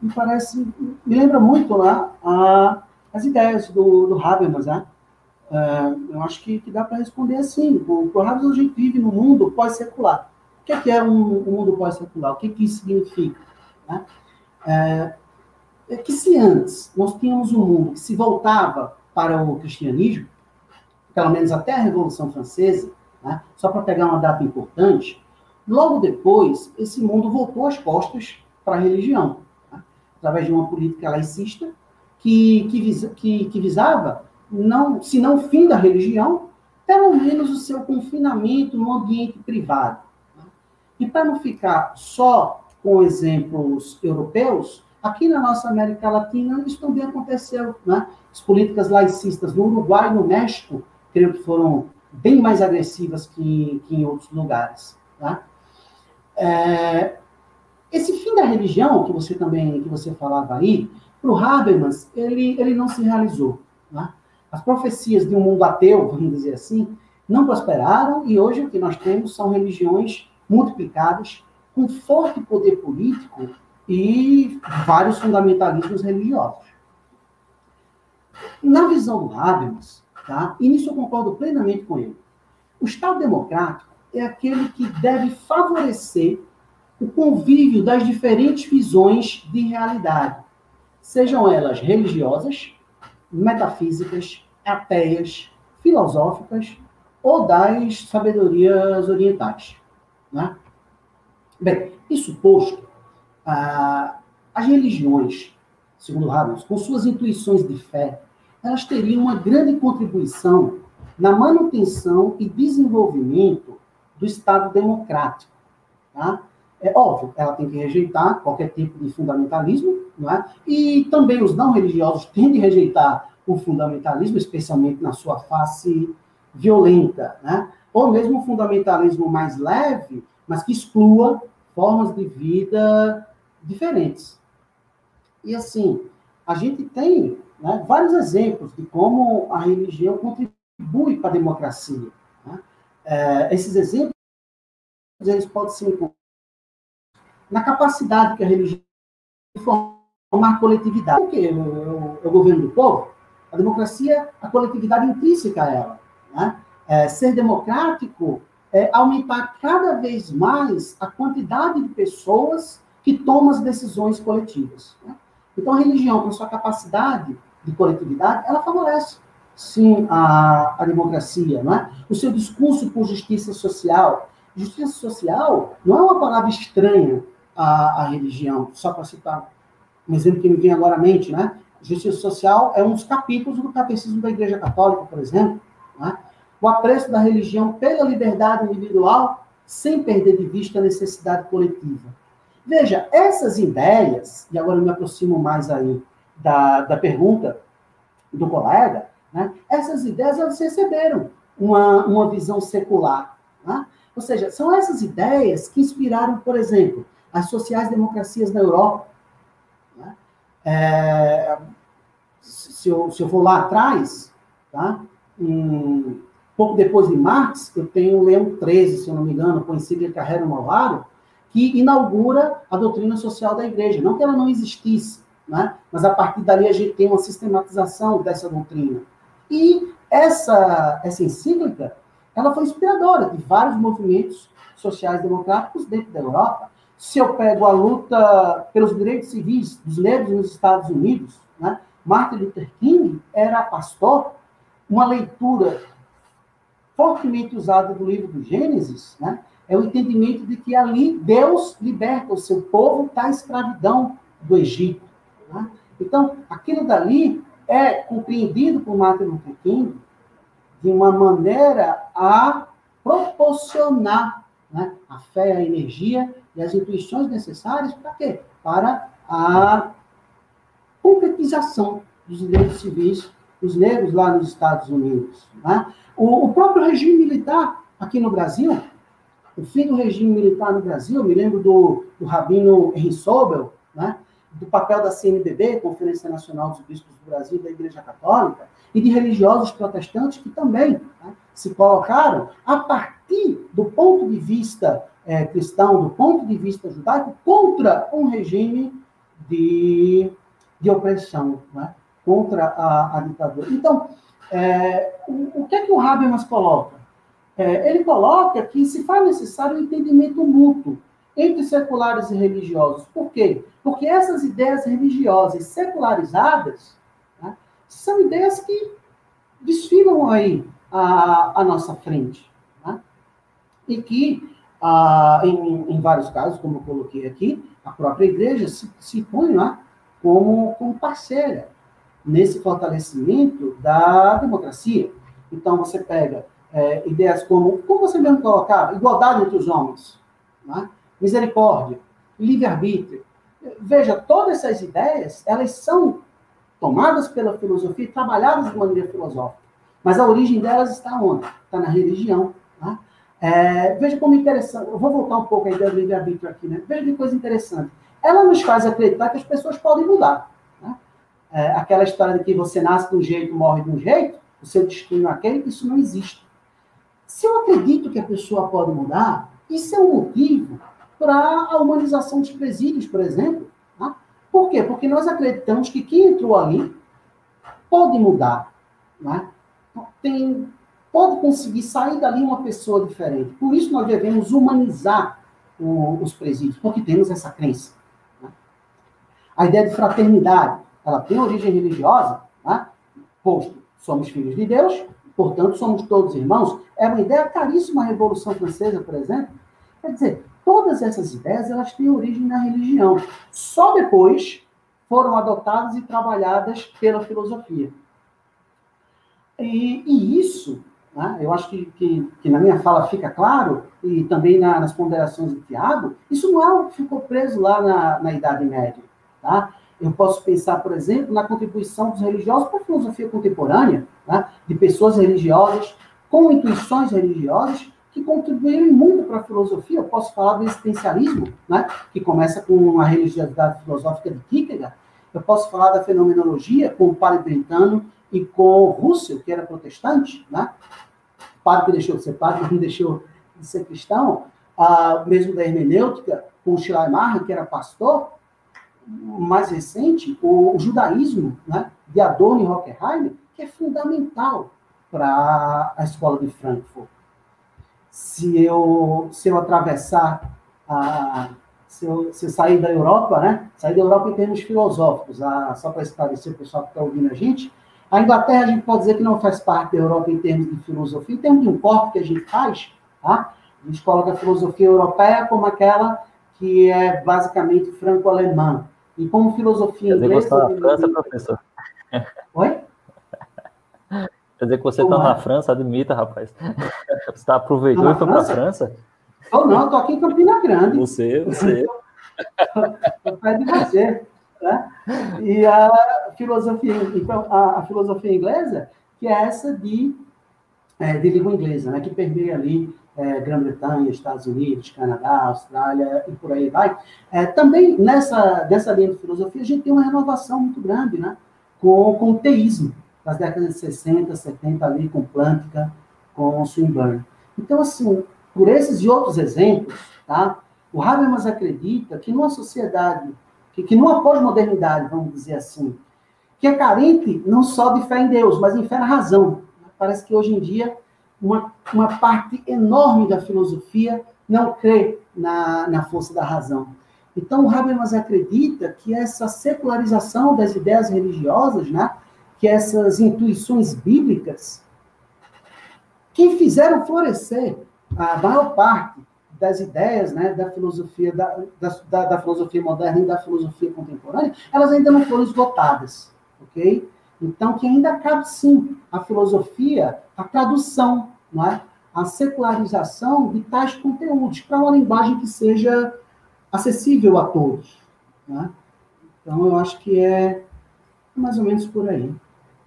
me parece, me lembra muito lá a, as ideias do, do Habermas, né? É, eu acho que, que dá para responder assim. O, o Habermas, gente vive no mundo pós-secular. O que é, que é um, um mundo pós-secular? O que, que isso significa? Né? É, é que se antes nós tínhamos um mundo que se voltava para o cristianismo, pelo menos até a Revolução Francesa, né? só para pegar uma data importante, logo depois esse mundo voltou as costas para a religião através de uma política laicista que, que, visa, que, que visava, não, se não o fim da religião, pelo menos o seu confinamento no ambiente privado. Né? E para não ficar só com exemplos europeus, aqui na nossa América Latina isso também aconteceu. Né? As políticas laicistas no Uruguai e no México, creio que foram bem mais agressivas que, que em outros lugares. Tá? É, esse fim da religião, que você também que você falava aí, para o Habermas, ele, ele não se realizou. Né? As profecias de um mundo ateu, vamos dizer assim, não prosperaram e hoje o que nós temos são religiões multiplicadas com forte poder político e vários fundamentalismos religiosos. Na visão do Habermas, tá? e nisso eu concordo plenamente com ele, o Estado democrático é aquele que deve favorecer o convívio das diferentes visões de realidade, sejam elas religiosas, metafísicas, ateias, filosóficas ou das sabedorias orientais. Né? Bem, isso posto, ah, as religiões, segundo Habermas, com suas intuições de fé, elas teriam uma grande contribuição na manutenção e desenvolvimento do Estado democrático. Tá? É óbvio, ela tem que rejeitar qualquer tipo de fundamentalismo, não é? E também os não religiosos têm de rejeitar o fundamentalismo, especialmente na sua face violenta, né? Ou mesmo o fundamentalismo mais leve, mas que exclua formas de vida diferentes. E assim, a gente tem né, vários exemplos de como a religião contribui para a democracia. Né? É, esses exemplos eles podem ser na capacidade que a religião formar coletividade. Por quê? O, o, governo do povo, a democracia, a coletividade intrínseca a ela. Né? É, ser democrático é aumentar cada vez mais a quantidade de pessoas que tomam as decisões coletivas. Né? Então, a religião, com sua capacidade de coletividade, ela favorece, sim, a, a democracia. Não é? O seu discurso por justiça social. Justiça social não é uma palavra estranha a, a religião. Só para citar um exemplo que me vem agora à mente, né? Justiça social é um dos capítulos do catecismo da Igreja Católica, por exemplo. Né? O apreço da religião pela liberdade individual, sem perder de vista a necessidade coletiva. Veja, essas ideias, e agora eu me aproximo mais aí da, da pergunta do colega, né? essas ideias elas receberam uma, uma visão secular. Né? Ou seja, são essas ideias que inspiraram, por exemplo, as sociais-democracias da Europa. Né? É, se, eu, se eu for lá atrás, tá? Um, pouco depois de Marx, eu tenho Leão XIII, se eu não me engano, com encíclica Rerum Novarum, que inaugura a doutrina social da igreja. Não que ela não existisse, né? mas a partir dali a gente tem uma sistematização dessa doutrina. E essa, essa encíclica, ela foi inspiradora de vários movimentos sociais democráticos dentro da Europa. Se eu pego a luta pelos direitos civis dos negros nos Estados Unidos, né? Martin Luther King era pastor, uma leitura fortemente usada do livro do Gênesis, né? É o entendimento de que ali Deus liberta o seu povo da escravidão do Egito. Né? Então, aquilo dali é compreendido por Martin Luther King de uma maneira a proporcionar né, a fé, a energia e as intuições necessárias para quê? Para a concretização dos direitos civis dos negros lá nos Estados Unidos. Né? O, o, próprio regime militar aqui no Brasil, o fim do regime militar no Brasil, me lembro do, do Rabino Henry Sobel, né? do papel da CNBB, Conferência Nacional dos Bispos do Brasil, da Igreja Católica, e de religiosos protestantes que também né, se colocaram a partir do ponto de vista é, cristão, do ponto de vista judaico, contra um regime de, de opressão, né, contra a, a, ditadura. Então, é, o, o, que é que o Habermas coloca? É, ele coloca que se faz necessário um entendimento mútuo entre seculares e religiosos. Por quê? Porque essas ideias religiosas secularizadas né, são ideias que desfilam aí à, nossa frente. Né? E que, ah, em, em, vários casos, como eu coloquei aqui, a própria igreja se, se põe lá como, como parceira nesse fortalecimento da democracia. Então, você pega é, ideias como, como você mesmo colocava, igualdade entre os homens, né? misericórdia, livre-arbítrio. Veja, todas essas ideias, elas são tomadas pela filosofia e trabalhadas de maneira filosófica. Mas a origem delas está onde? Está na religião. Né? É, veja como interessante. Eu vou voltar um pouco à ideia do livre-arbítrio aqui. Né? Veja que coisa interessante. Ela nos faz acreditar que as pessoas podem mudar. Né? É, aquela história de que você nasce de um jeito, morre de um jeito, o seu destino é aquele, isso não existe. Se eu acredito que a pessoa pode mudar, isso é um motivo para a humanização dos presídios, por exemplo. Tá? Por quê? Porque nós acreditamos que quem entrou ali pode mudar. Né? Tem, pode conseguir sair dali uma pessoa diferente. Por isso nós devemos humanizar o, os presídios, porque temos essa crença. Né? A ideia de fraternidade, ela tem origem religiosa, né? posto, somos filhos de Deus, portanto somos todos irmãos. É uma ideia caríssima a Revolução Francesa, por exemplo. Quer dizer, Todas essas ideias elas têm origem na religião. Só depois foram adotadas e trabalhadas pela filosofia. E, e isso, né, eu acho que, que, que, na minha fala fica claro, e também na, nas ponderações de Tiago, isso não é algo que ficou preso lá na, na Idade Média. Tá? Eu posso pensar, por exemplo, na contribuição dos religiosos para a filosofia contemporânea, né, de pessoas religiosas com intuições religiosas que contribuíram muito para a filosofia. Eu posso falar do existencialismo, né, que começa com a religiosidade filosófica de Kierkegaard. Eu posso falar da fenomenologia com o padre Brentano e com Russell, que era protestante, né? O padre que deixou de ser padre, não deixou de ser cristão. Ah, mesmo da hermenêutica, com Schleiermacher, que era pastor. Mais recente, o, o judaísmo, né, de Adorno e Hockenheim, que é fundamental para a escola de Frankfurt se eu, se eu atravessar, a, se, eu, se eu sair da Europa, né? Sair da Europa em termos filosóficos, a, só para esclarecer o pessoal que está ouvindo a gente, a Inglaterra a gente pode dizer que não faz parte da Europa em termos de filosofia, em termos de um corpo que a gente faz, tá? A gente coloca a filosofia europeia como aquela que é basicamente franco-alemã. E como filosofia Quer inglesa... Você na França, professor. Oi? Quer dizer que você está na França, admita, rapaz. (laughs) Você tá, aproveitou e foi para a França? Oh, não, estou aqui em Campina Grande. Você, (laughs) você. Estou perto de você. Né? E a filosofia, então, a, a, filosofia inglesa, que é essa de, é, de língua inglesa, né? que permeia ali é, Grã-Bretanha, Estados Unidos, Canadá, Austrália e por aí vai. É, também nessa dessa linha de filosofia, a gente tem uma renovação muito grande né? com, com o teísmo das décadas de 60, 70 ali com Plântica, com Swinburne. Então, assim, por esses e outros exemplos, tá? o Habermas acredita que numa sociedade, que, que numa pós-modernidade, vamos dizer assim, que é carente não só de fé em Deus, mas em fé na razão. Parece que hoje em dia uma, uma parte enorme da filosofia não crê na, na força da razão. Então, o Habermas acredita que essa secularização das ideias religiosas, né, que essas intuições bíblicas que fizeram florescer a maior parte das ideias né, da filosofia da, da, da, filosofia moderna e da filosofia contemporânea, elas ainda não foram esgotadas, ok? Então, que ainda cabe sim a filosofia, a tradução, não é? a secularização de tais conteúdos para uma linguagem que seja acessível a todos. Né? Então, eu acho que é mais ou menos por aí.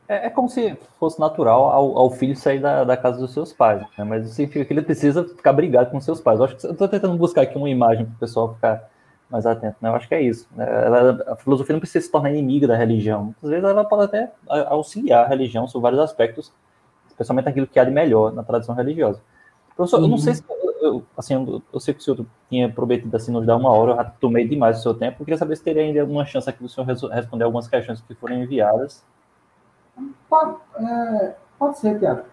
É, é como se fosse natural ao, ao filho sair da, da, casa dos seus pais, né? mas isso significa que ele precisa ficar brigado com seus pais. Eu acho que eu estou tentando buscar aqui uma imagem para o pessoal ficar mais atento, né? Eu acho que é isso. Né? Ela, a filosofia não precisa se tornar inimiga da religião. Muitas vezes ela pode até auxiliar a religião sobre vários aspectos, especialmente aquilo que há de melhor na tradição religiosa. Professor, uhum. eu não sei se eu, assim, eu, eu, sei que o senhor tinha prometido assim nos dar uma hora, eu já tomei demais o seu tempo. Eu queria saber se teria ainda alguma chance aqui do senhor responder algumas questões que foram enviadas. Pode, é, pode ser, Tiago.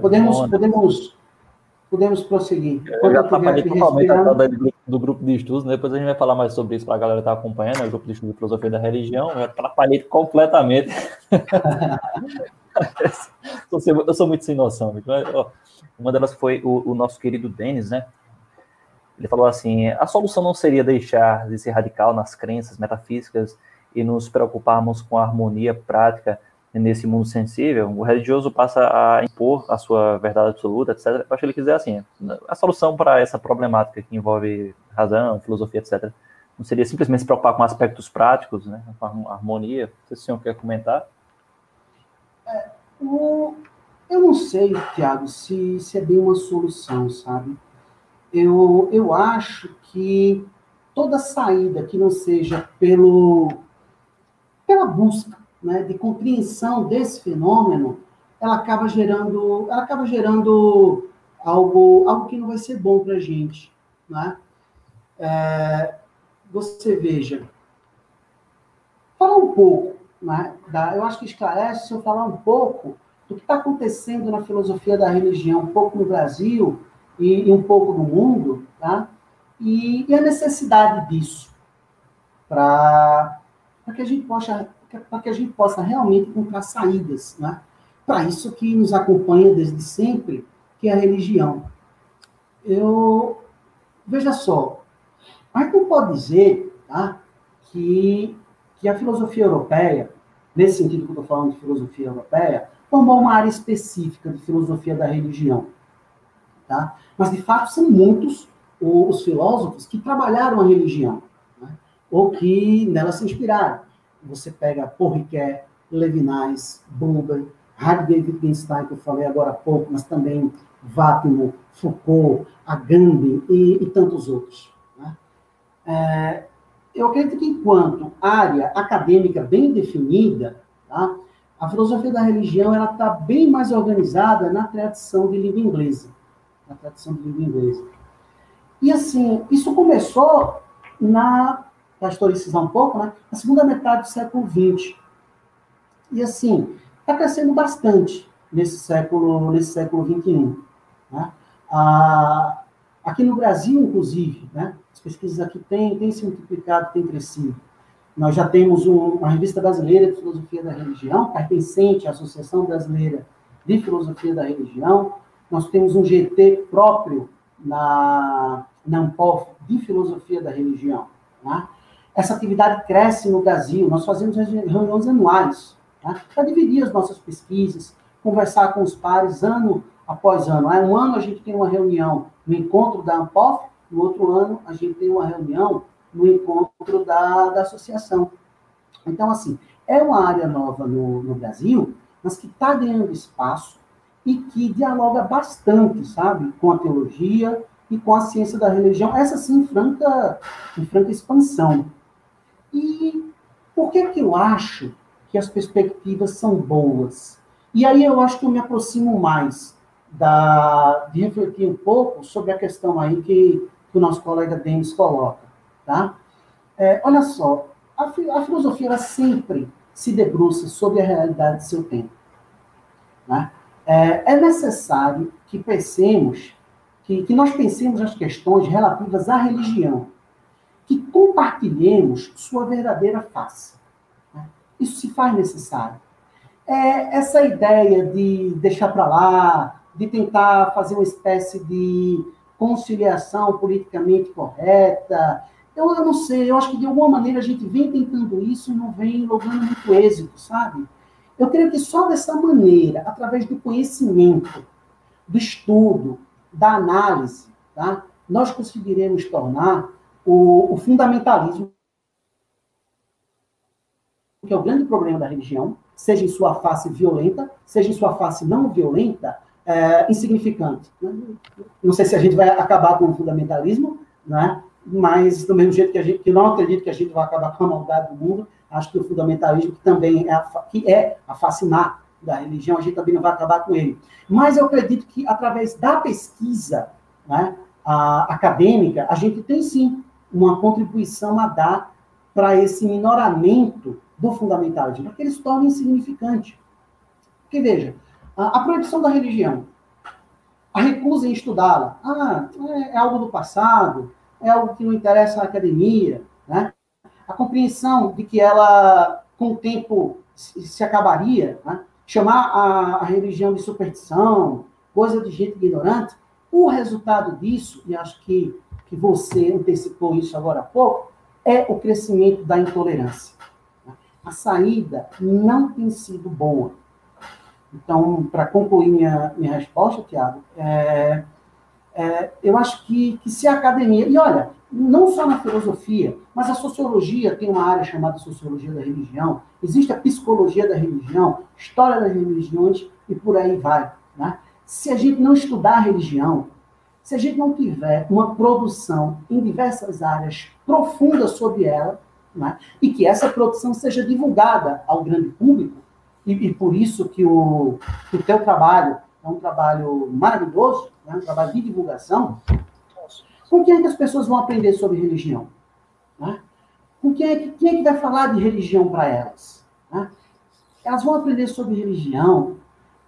Podemos, podemos, podemos prosseguir. Eu já atrapalhei totalmente a do, do grupo de estudos, né? depois a gente vai falar mais sobre isso para a galera estar tá acompanhando, né? o grupo de estudos de filosofia da religião. Eu atrapalhei completamente. (laughs) eu sou muito sem noção. Uma delas foi o, o nosso querido Denis, né? Ele falou assim: a solução não seria deixar de ser radical nas crenças metafísicas e nos preocuparmos com a harmonia prática nesse mundo sensível, o religioso passa a impor a sua verdade absoluta, etc. Eu acho que ele quiser assim, a solução para essa problemática que envolve razão, filosofia, etc. Não seria simplesmente se preocupar com aspectos práticos, né, com a harmonia. Não sei se o senhor quer comentar. É, o, eu não sei, Tiago, se, se é bem uma solução, sabe? Eu, eu acho que toda saída que não seja pelo, pela busca né, de compreensão desse fenômeno, ela acaba gerando, ela acaba gerando algo, algo que não vai ser bom para a gente. Né? É, você veja, falar um pouco, né, da, eu acho que esclarece se eu falar um pouco do que está acontecendo na filosofia da religião, um pouco no Brasil e, e um pouco no mundo, tá? e, e a necessidade disso para que a gente possa para que a gente possa realmente encontrar saídas, né? Para isso que nos acompanha desde sempre, que é a religião. Eu veja só, a gente não pode dizer, tá, que que a filosofia europeia, nesse sentido que eu estou falando de filosofia europeia, formou uma área específica de filosofia da religião, tá? Mas de fato são muitos os filósofos que trabalharam a religião, né? ou que nela se inspiraram. Você pega Porriquet, Levinas, Buber, Heidegger Wittgenstein, que eu falei agora há pouco, mas também Vátimo, Foucault, Agamben e, e tantos outros. Né? É, eu acredito que enquanto área acadêmica bem definida, tá, a filosofia da religião ela está bem mais organizada na tradição de língua inglesa, na tradição de língua inglesa. E assim, isso começou na historicizar um pouco, né, na segunda metade do século XX. E assim, está crescendo bastante nesse século, nesse século XXI. Né? Ah, aqui no Brasil, inclusive, né, as pesquisas aqui têm, têm se multiplicado, têm crescido. Nós já temos um, uma revista brasileira de filosofia da religião, pertencente à Associação Brasileira de Filosofia da Religião. Nós temos um GT próprio na, na Ampof de Filosofia da Religião. Né? Essa atividade cresce no Brasil, nós fazemos reuniões anuais tá? para dividir as nossas pesquisas, conversar com os pares ano após ano. Um ano a gente tem uma reunião no encontro da ANPOF, no outro ano a gente tem uma reunião no encontro da, da associação. Então, assim, é uma área nova no, no Brasil, mas que está ganhando espaço e que dialoga bastante, sabe, com a teologia e com a ciência da religião, essa sim, franca, em franca expansão. E por que, que eu acho que as perspectivas são boas? E aí eu acho que eu me aproximo mais da, de refletir um pouco sobre a questão aí que, que o nosso colega Denis coloca. Tá? É, olha só, a, a filosofia ela sempre se debruça sobre a realidade do seu tempo. Né? É, é necessário que pensemos, que, que nós pensemos as questões relativas à religião, que compartilhemos sua verdadeira face. Né? Isso se faz necessário. É essa ideia de deixar para lá, de tentar fazer uma espécie de conciliação politicamente correta, eu, eu não sei, eu acho que de alguma maneira a gente vem tentando isso e não vem logrando muito êxito, sabe? Eu creio que só dessa maneira, através do conhecimento, do estudo, da análise, tá? nós conseguiremos tornar o, o fundamentalismo, que é o grande problema da religião, seja em sua face violenta, seja em sua face não violenta, é, insignificante. Né? Não sei se a gente vai acabar com o fundamentalismo, né? mas do mesmo jeito que a gente, que não acredito que a gente vai acabar com a maldade do mundo, acho que o fundamentalismo, que também é a, que é a má da religião, a gente também não vai acabar com ele. Mas eu acredito que através da pesquisa né, a, acadêmica, a gente tem sim uma contribuição a dar para esse minoramento do fundamentalismo, para que ele se torne insignificante. Porque, veja, a, a proibição da religião, a recusa em estudá-la, ah, é, é, algo do passado, é algo que não interessa à academia, né? A compreensão de que ela, com o tempo, se, se acabaria, né? chamar a, a religião de superstição, coisa de gente ignorante, o resultado disso, e acho que, que você antecipou isso agora há pouco, é o crescimento da intolerância. A saída não tem sido boa. Então, para concluir minha, minha resposta, Tiago, é, é, eu acho que, que se a academia. E olha, não só na filosofia, mas a sociologia tem uma área chamada sociologia da religião, existe a psicologia da religião, história das religiões e por aí vai. Né? Se a gente não estudar a religião, se a gente não tiver uma produção em diversas áreas profundas sobre ela, né, e que essa produção seja divulgada ao grande público, e, e por isso que o, o teu trabalho é um trabalho maravilhoso, né, um trabalho de divulgação, com quem é que as pessoas vão aprender sobre religião? Né? Com quem é, que, quem é que vai falar de religião para elas? Né? Elas vão aprender sobre religião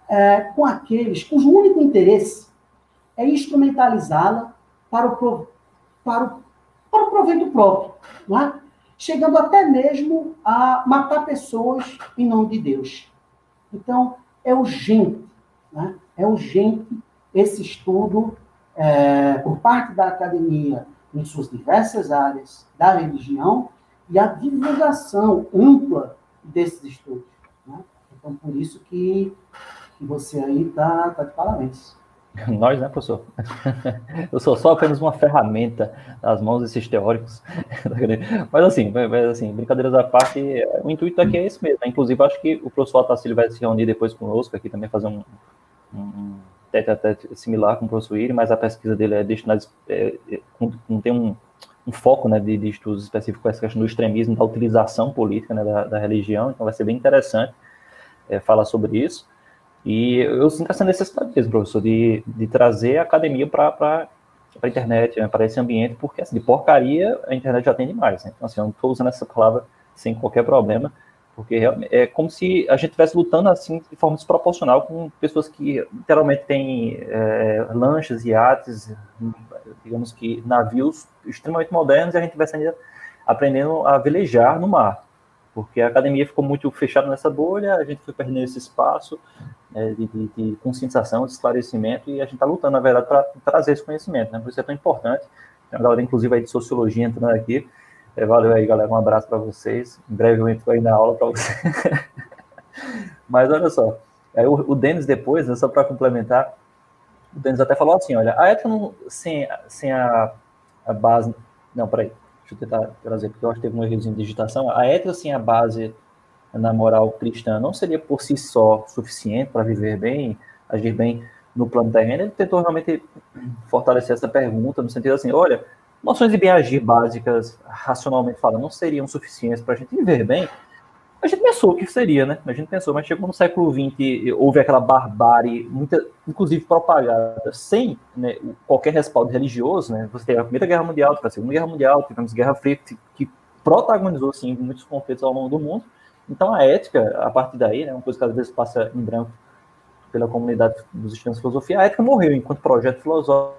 é, com aqueles cujo único interesse é instrumentalizá-la para o, para, o, para o proveito próprio, não é? chegando até mesmo a matar pessoas em nome de Deus. Então, é urgente, né? é urgente esse estudo é, por parte da academia em suas diversas áreas da religião e a divulgação ampla desses estudos. Né? Então, por isso que e você aí tá, tá de parabéns. (laughs) Nós, né, professor? (laughs) Eu sou só apenas uma ferramenta nas mãos desses teóricos. (laughs) Mas assim, mas, assim, brincadeiras à parte, o intuito aqui é esse mesmo. Né? Inclusive, acho que o professor Otacílio vai se reunir depois conosco aqui também, fazer um, um tete a tete similar com o professor Iri, mas a pesquisa dele é destinada, é, é, não tem um, foco né, de, estudos específicos com essa questão do extremismo, da utilização política né, da, da religião, então vai ser bem interessante é, falar sobre isso. E eu sinto essa necessidade mesmo, professor, de, de trazer a academia para a internet, né, para esse ambiente, porque assim, de porcaria a internet já tem demais. Né? Então, assim, eu não estou usando essa palavra sem qualquer problema, porque é como se a gente estivesse lutando assim de forma desproporcional com pessoas que literalmente têm é, lanchas, iates, digamos que navios extremamente modernos, e a gente estivesse ainda aprendendo a velejar no mar porque a academia ficou muito fechada nessa bolha, a gente foi perdendo esse espaço, né, de, de, de, conscientização, de esclarecimento, e a gente está lutando, na verdade, para trazer esse conhecimento, né? Por isso é tão importante. Tem uma galera, inclusive, aí de sociologia entrando aqui. É, valeu aí, galera. Um abraço para vocês. Em breve eu entro aí na aula para vocês. (laughs) Mas olha só, aí o, o Denis depois, né, só para complementar, o Denis até falou assim, olha, a ética não, sem, sem a, a base... Não, peraí. Deixa eu tentar trazer, porque eu acho que teve um errozinho de digitação. A ética sem a base na moral cristã não seria por si só suficiente para viver bem, agir bem no plano terreno, ele tentou realmente fortalecer essa pergunta, no sentido assim, olha, noções de bem agir básicas, racionalmente falando, não seriam suficientes para a gente viver bem. A gente pensou que seria, né? A gente pensou, mas chegou no século XX, houve aquela barbárie, muita, inclusive propagada, sem né, qualquer respaldo religioso, né? Você teve a Primeira Guerra Mundial, a Segunda Guerra Mundial, tivemos Guerra Fria, que protagonizou, sim, muitos conflitos ao longo do mundo, então, a ética, a partir daí, né, uma coisa que às vezes passa em branco pela comunidade dos estudantes de filosofia, a ética morreu enquanto projeto filosófico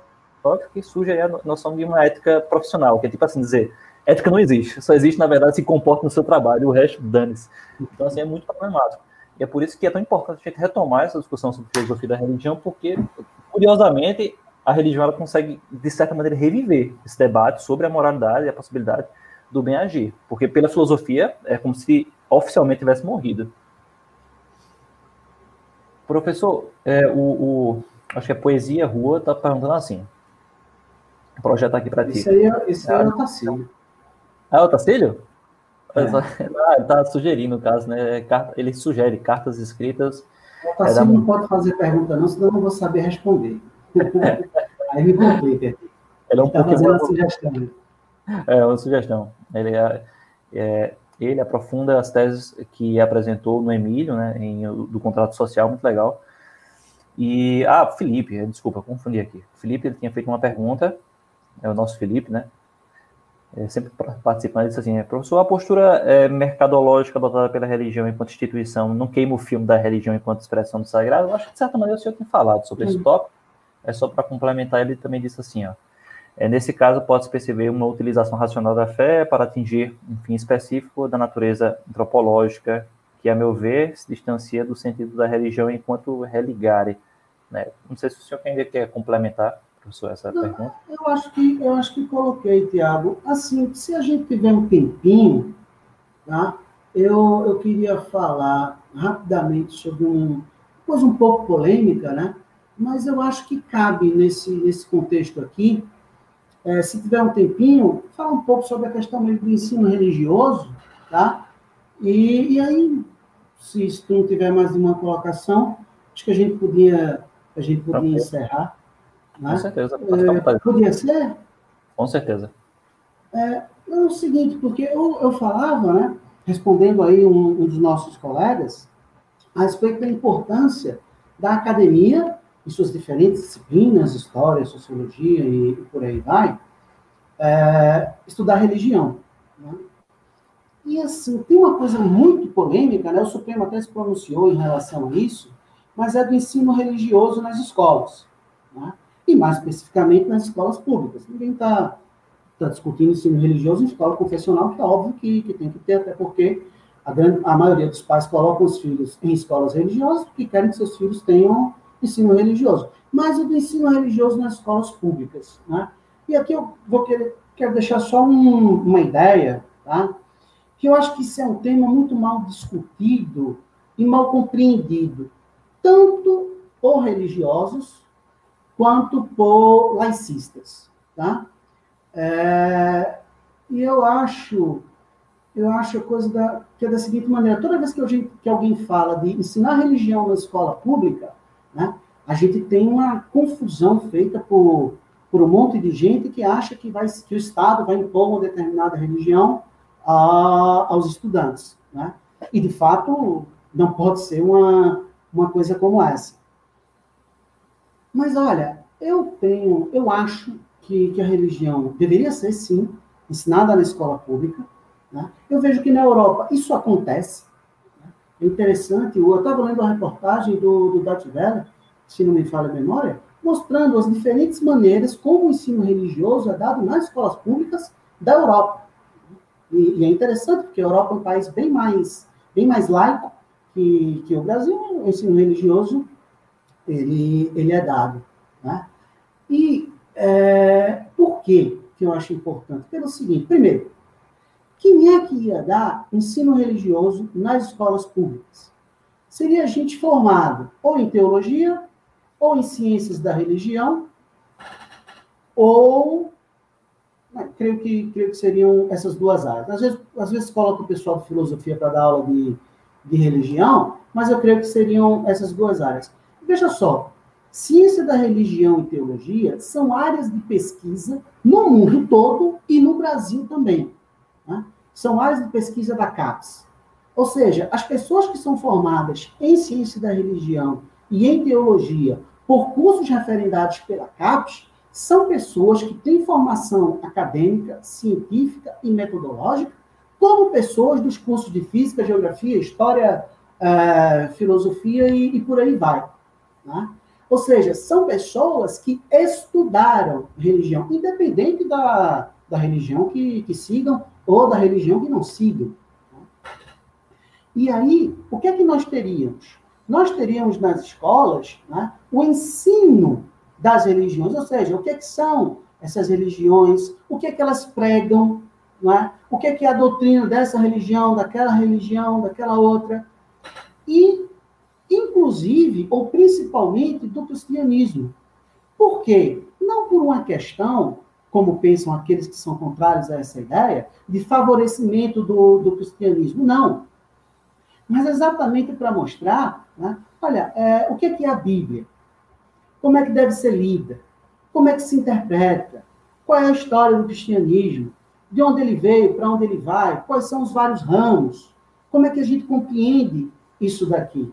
e surge aí a noção de uma ética profissional, que é tipo assim dizer, ética não existe, só existe, na verdade, se comporta no seu trabalho, o resto dane-se. Então, assim, é muito problemático. E é por isso que é tão importante a gente retomar essa discussão sobre filosofia da religião, porque, curiosamente, a religião ela consegue, de certa maneira, reviver esse debate sobre a moralidade e a possibilidade do bem agir. Porque pela filosofia é como se oficialmente tivesse morrido. Professor, é, o, o, acho que a Poesia Rua está perguntando assim. O projeto aqui para ti. Isso aí, é, isso aí é o Tacílio. Ah, é o Tacílio? É. Ah, ele está sugerindo, no caso, né? Ele sugere cartas escritas. O Tarcísio é não pode fazer pergunta, não, senão eu não vou saber responder. (laughs) Aí me complica. Ele é um tá pouquinho. Uma sugestão. É, uma sugestão. Ele, é, é, ele aprofunda as teses que apresentou no Emílio, né, em, do contrato social, muito legal. E, ah, Felipe, desculpa, confundi aqui. Felipe, ele tinha feito uma pergunta, é o nosso Felipe, né, é, sempre participando, disse assim, professor, a postura é, mercadológica adotada pela religião enquanto instituição não queima o filme da religião enquanto expressão do sagrado? Eu acho que, de certa maneira, o senhor tem falado sobre esse tópico. É só para complementar, ele também disse assim, ó, é, nesse caso, pode-se perceber uma utilização racional da fé para atingir um fim específico da natureza antropológica, que, a meu ver, se distancia do sentido da religião enquanto religare. Né? Não sei se o senhor ainda quer complementar, professor, essa Não, pergunta. Eu acho, que, eu acho que coloquei, Tiago. Assim, se a gente tiver um tempinho, tá? eu, eu queria falar rapidamente sobre um, coisa um pouco polêmica, né? mas eu acho que cabe nesse, nesse contexto aqui, é, se tiver um tempinho, fala um pouco sobre a questão do ensino religioso, tá? E, e aí, se, se tu não tiver mais nenhuma colocação, acho que a gente podia, a gente podia encerrar. Né? Com certeza. É, podia ser? Com certeza. É, é o seguinte, porque eu, eu falava, né, respondendo aí um, um dos nossos colegas, a respeito da importância da academia em suas diferentes disciplinas, história, sociologia e, e por aí vai, é, estudar religião. Né? E assim, tem uma coisa muito polêmica, né? o Supremo até se pronunciou em relação a isso, mas é do ensino religioso nas escolas. Né? E mais especificamente nas escolas públicas. Ninguém está tá discutindo ensino religioso em escola confessional, que é óbvio que, que tem que ter, até porque a, grande, a maioria dos pais colocam os filhos em escolas religiosas porque querem que seus filhos tenham ensino religioso, mas o ensino religioso nas escolas públicas. Né? E aqui eu vou querer, quero deixar só um, uma ideia, tá? que eu acho que isso é um tema muito mal discutido e mal compreendido, tanto por religiosos quanto por laicistas. Tá? É, e eu acho eu acho a coisa da, que é da seguinte maneira: toda vez que, que alguém fala de ensinar religião na escola pública, né? A gente tem uma confusão feita por, por um monte de gente que acha que, vai, que o Estado vai impor uma determinada religião a, aos estudantes. Né? E, de fato, não pode ser uma, uma coisa como essa. Mas, olha, eu tenho, eu acho que, que a religião deveria ser, sim, ensinada na escola pública. Né? Eu vejo que na Europa isso acontece. É interessante, eu estava lendo a reportagem do, do Dutch se não me falha a memória, mostrando as diferentes maneiras como o ensino religioso é dado nas escolas públicas da Europa. E, e é interessante, porque a Europa é um país bem mais, bem mais laico que, que o Brasil, o ensino religioso ele, ele é dado. Né? E é, por que que eu acho importante? Pelo seguinte, primeiro, quem é que ia dar ensino religioso nas escolas públicas? Seria gente formado ou em teologia, ou em ciências da religião, ou né, creio que creio que seriam essas duas áreas. Às vezes, às vezes coloca o pessoal de filosofia para dar aula de, de religião, mas eu creio que seriam essas duas áreas. Veja só, ciência da religião e teologia são áreas de pesquisa no mundo todo e no Brasil também. Né? São áreas de pesquisa da CAPES. Ou seja, as pessoas que são formadas em ciência da religião e em teologia por cursos referendados pela CAPES, são pessoas que têm formação acadêmica, científica e metodológica, como pessoas dos cursos de física, geografia, história, uh, filosofia e, e, por aí vai. Né? Ou seja, são pessoas que estudaram religião, independente da, da religião que, que sigam ou da religião que não sigam. Né? E aí, o que é que nós teríamos? Nós teríamos nas escolas né, o ensino das religiões, ou seja, o que, é que são essas religiões, o que é que elas pregam, é? o que é, que é a doutrina dessa religião, daquela religião, daquela outra, e, inclusive, ou principalmente, do cristianismo. Por quê? Não por uma questão como pensam aqueles que são contrários a essa ideia, de favorecimento do, do cristianismo. Não. Mas exatamente para mostrar, né, olha, é, o que é, que é a Bíblia? Como é que deve ser lida? Como é que se interpreta? Qual é a história do cristianismo? De onde ele veio, para onde ele vai? Quais são os vários ramos? Como é que a gente compreende isso daqui?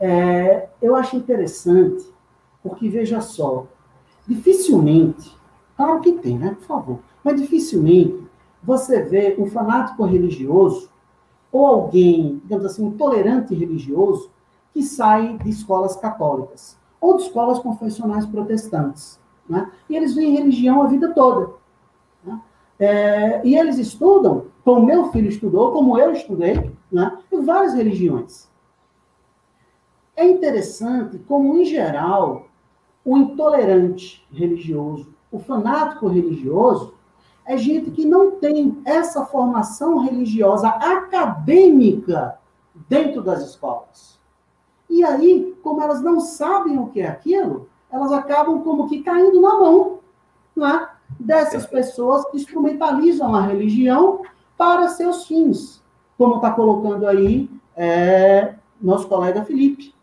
É, eu acho interessante, porque veja só, dificilmente, claro que tem, né? Por favor, mas dificilmente você vê um fanático religioso ou alguém, digamos assim, um tolerante religioso que sai de escolas católicas ou de escolas confessionais protestantes. Né? E eles veem religião a vida toda. Né? É, e eles estudam, como meu filho estudou, como eu estudei, né? várias religiões. É interessante como, em geral, o intolerante religioso, o fanático religioso, é gente que não tem essa formação religiosa acadêmica dentro das escolas. E aí, como elas não sabem o que é aquilo, elas acabam como que caindo na mão né, dessas pessoas que instrumentalizam a religião para seus fins, como está colocando aí é, nosso colega Felipe.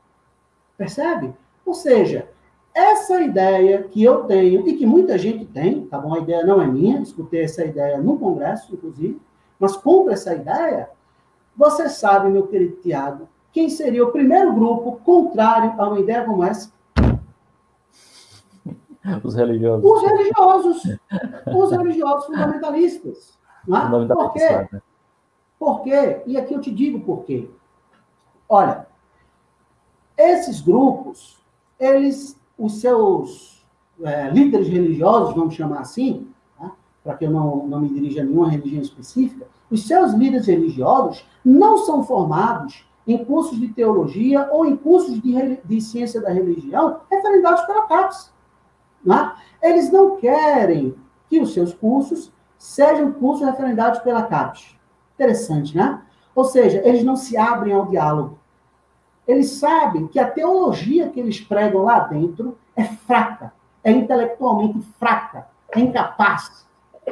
Percebe? Ou seja, essa ideia que eu tenho e que muita gente tem, tá bom? A ideia não é minha, escutei essa ideia no Congresso, inclusive, mas compra essa ideia. Você sabe, meu querido Tiago, quem seria o primeiro grupo contrário a uma ideia como essa? Os religiosos. Os religiosos. Os religiosos fundamentalistas. Não é? Por quê? Né? Por quê? E aqui eu te digo por quê. Olha, esses grupos, eles, os seus é, líderes religiosos, vamos chamar assim, né? para que eu não, não me dirija a nenhuma religião específica, os seus líderes religiosos não são formados em cursos de teologia ou em cursos de, de ciência da religião referendados pela CAPES. Né? Eles não querem que os seus cursos sejam cursos referendados pela CAPES. Interessante, né? Ou seja, eles não se abrem ao diálogo eles sabem que a teologia que eles pregam lá dentro é fraca, é intelectualmente fraca, é incapaz.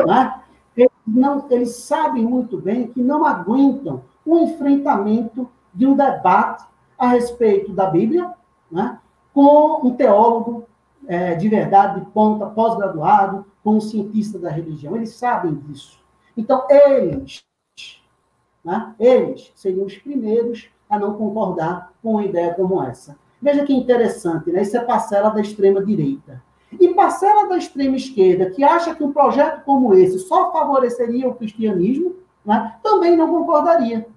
Né? Eles, não, eles sabem muito bem que não aguentam o enfrentamento de um debate a respeito da Bíblia né? com um teólogo é, de verdade, de ponta, pós-graduado, com um cientista da religião. Eles sabem disso. Então, eles, né? eles seriam os primeiros a não concordar com uma ideia como essa. Veja que interessante, né? Isso é parcela da extrema-direita. E parcela da extrema-esquerda, que acha que um projeto como esse só favoreceria o cristianismo, né? também não concordaria.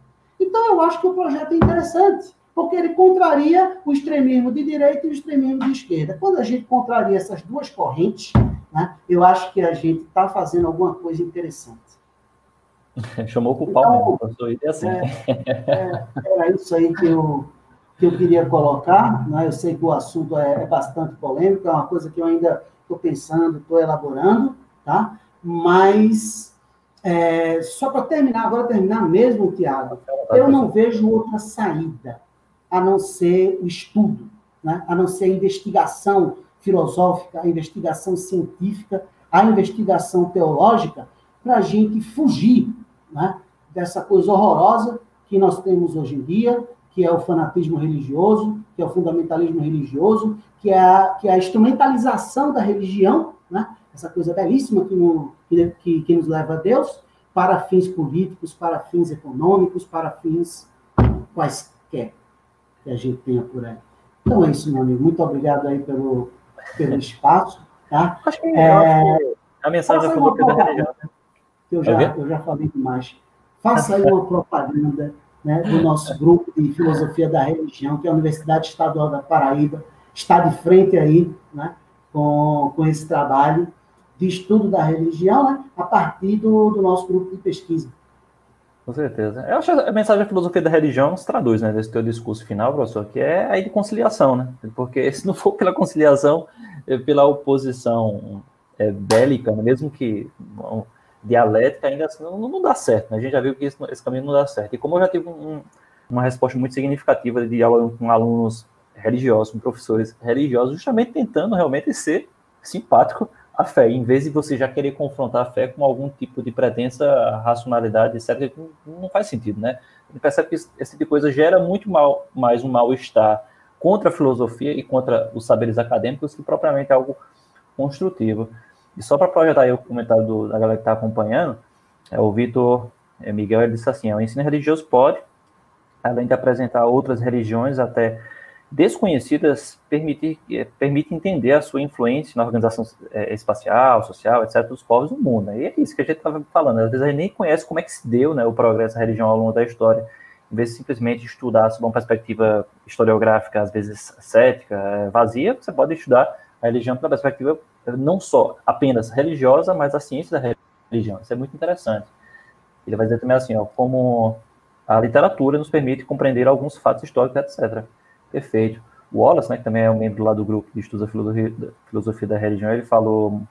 Então, eu acho que o projeto é interessante, porque ele contraria o extremismo de direita e o extremismo de esquerda. Quando a gente contraria essas duas correntes, né? eu acho que a gente está fazendo alguma coisa interessante. (laughs) Chamou o pau então, mesmo, pastor. E assim. É, (laughs) é, era isso aí que eu, que eu queria colocar. Né? Eu sei que o assunto é, é bastante polêmico, é uma coisa que eu ainda estou pensando, estou elaborando, tá? Mas, é, só para terminar, agora terminar mesmo, Tiago, eu não vejo outra saída a não ser o estudo, né? a não ser a investigação filosófica, a investigação científica, a investigação teológica, para a gente fugir né, dessa coisa horrorosa que nós temos hoje em dia, que é o fanatismo religioso, que é o fundamentalismo religioso, que é a, que é a instrumentalização da religião, né, essa coisa belíssima que, no, que, que nos leva a Deus, para fins políticos, para fins econômicos, para fins quaisquer que a gente tenha por aí. Então é isso, meu amigo. Muito obrigado aí pelo, pelo espaço. Tá? Acho que é, a mensagem foi da religião. Que eu já, eu já falei demais. Faça aí uma propaganda né, do nosso grupo de filosofia da religião, que é a Universidade Estadual da Paraíba, está de frente aí né, com, com esse trabalho de estudo da religião, né, a partir do, do nosso grupo de pesquisa. Com certeza. Eu acho que a mensagem da filosofia da religião se traduz, né, desse teu discurso final, professor, que é aí de conciliação, né? Porque se não for pela conciliação, é pela oposição é, bélica, né, mesmo que dialética, ainda assim não, não dá certo. Né? A gente já viu que esse, caminho não dá certo. E como eu já tive um, uma resposta muito significativa de aula com alunos religiosos, com professores religiosos, justamente tentando realmente ser simpático a fé, em vez de você já querer confrontar a fé com algum tipo de pretensa racionalidade, etc., não, faz sentido, né? Ele percebe que esse tipo de coisa gera muito mal, mais um mal-estar contra a filosofia e contra os saberes acadêmicos que propriamente algo construtivo. E só para projetar aí o comentário do, da galera que está acompanhando, é, o Vitor é, Miguel ele disse assim: o ensino religioso pode, além de apresentar outras religiões, até desconhecidas permite, eh, permite entender a sua influência na organização é, espacial, social, etc., dos povos do mundo. Né? E é isso que a gente estava falando. Às vezes a gente nem conhece como é que se deu né, o progresso da religião ao longo da história. Em vez de simplesmente estudar sob uma perspectiva historiográfica, às vezes cética, é, vazia, você pode estudar a religião pela perspectiva não só apenas religiosa, mas a ciência da religião. Isso é muito interessante. Ele vai dizer também assim, ó, como a literatura nos permite compreender alguns fatos históricos, etc. Perfeito. O Wallace, né, que também é um membro lá do grupo de estudos da filosofia, da filosofia da religião, ele falou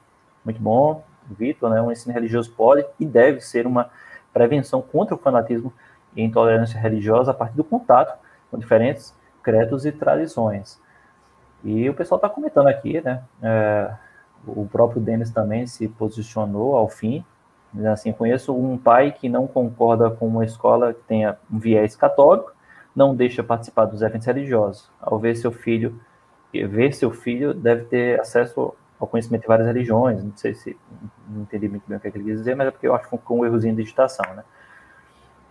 muito bom, Vitor, né, um ensino religioso pode e deve ser uma prevenção contra o fanatismo e intolerância religiosa a partir do contato com diferentes credos e tradições. E o pessoal está comentando aqui, né, é, o próprio Denis também se posicionou ao fim, assim, conheço um pai que não concorda com uma escola que tenha um viés católico, não deixa participar dos eventos religiosos. Ao ver seu filho, ver seu filho deve ter acesso ao conhecimento de várias religiões. Não sei se não entendi muito bem o que, é que ele quis dizer, mas é porque eu acho que foi um errozinho de digitação, né?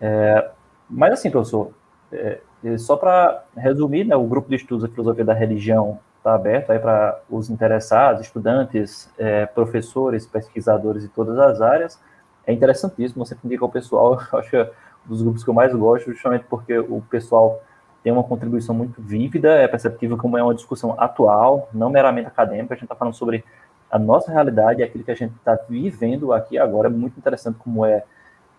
É, mas assim, professor, é, só para resumir, né, o grupo de estudos da filosofia da religião está aberto aí para os interessados, estudantes, é, professores, pesquisadores de todas as áreas. É interessantíssimo, você indica ao pessoal, (laughs) acho que dos grupos que eu mais gosto, justamente porque o pessoal tem uma contribuição muito vívida, é perceptível como é uma discussão atual, não meramente acadêmica, a gente está falando sobre a nossa realidade, aquilo que a gente está vivendo aqui agora, é muito interessante como é,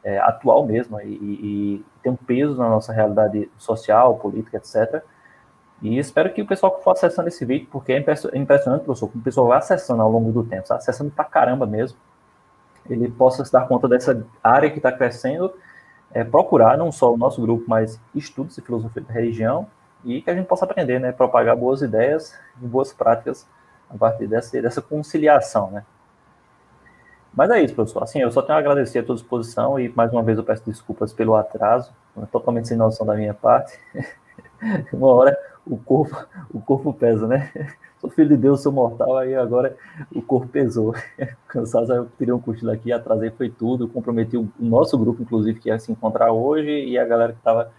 é atual mesmo, e, e, tem um peso na nossa realidade social, política, etc., e espero que o pessoal que for acessando esse vídeo, porque é impressionante, professor, como o pessoal vai acessando ao longo do tempo, tá? acessando pra caramba mesmo, ele possa se dar conta dessa área que está crescendo é, procurar não só o nosso grupo, mas estudos de filosofia da religião e que a gente possa aprender, né, propagar boas ideias e boas práticas a partir dessa, dessa conciliação, né. Mas é isso, professor. Assim, eu só tenho a agradecer a tua disposição e mais uma vez eu peço desculpas pelo atraso, totalmente sem noção da minha parte. (laughs) uma hora o corpo, o corpo pesa, né? (laughs) Sou filho de Deus, sou mortal, aí agora o corpo pesou. (laughs) Cansado, eu tirei um cochilo aqui, atrasei, foi tudo, comprometi o nosso grupo, inclusive, que ia se encontrar hoje, e a galera que estava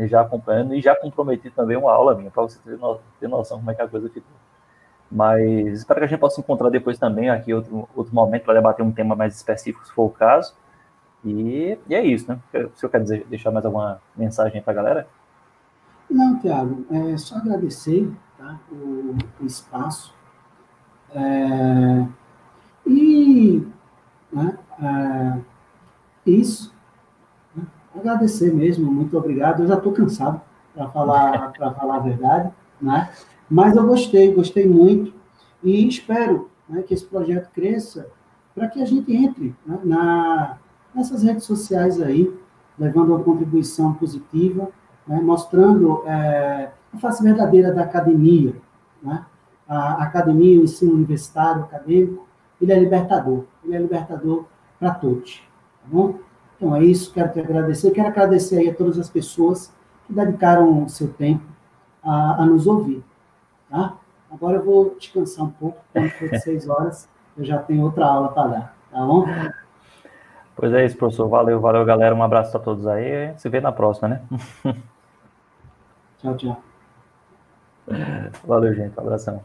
já acompanhando, e já comprometi também uma aula minha, para você ter, no, ter noção como é que a coisa ficou. Mas espero que a gente possa encontrar depois também, aqui outro, outro momento, para debater um tema mais específico, se for o caso. E, e é isso, né? Se eu quero dizer, deixar mais alguma mensagem para a galera? Não, Tiago, é só agradecer tá, o, o espaço. É, e né, é, isso, né, agradecer mesmo, muito obrigado. Eu já estou cansado para falar, (laughs) falar a verdade, né? mas eu gostei, gostei muito e espero né, que esse projeto cresça para que a gente entre né, na, nessas redes sociais aí, levando uma contribuição positiva né, mostrando é, a face verdadeira da academia. Né? A academia, o ensino universitário, acadêmico, ele é libertador. Ele é libertador para todos. Tá bom? Então é isso, quero te agradecer. Quero agradecer aí a todas as pessoas que dedicaram o seu tempo a, a nos ouvir. Tá? Agora eu vou descansar um pouco, quando for seis horas, eu já tenho outra aula para dar. Tá bom? Pois é isso, professor. Valeu, valeu, galera. Um abraço a todos aí. Se vê na próxima, né? (laughs) Tchau, tchau. Valeu, gente. Um abração.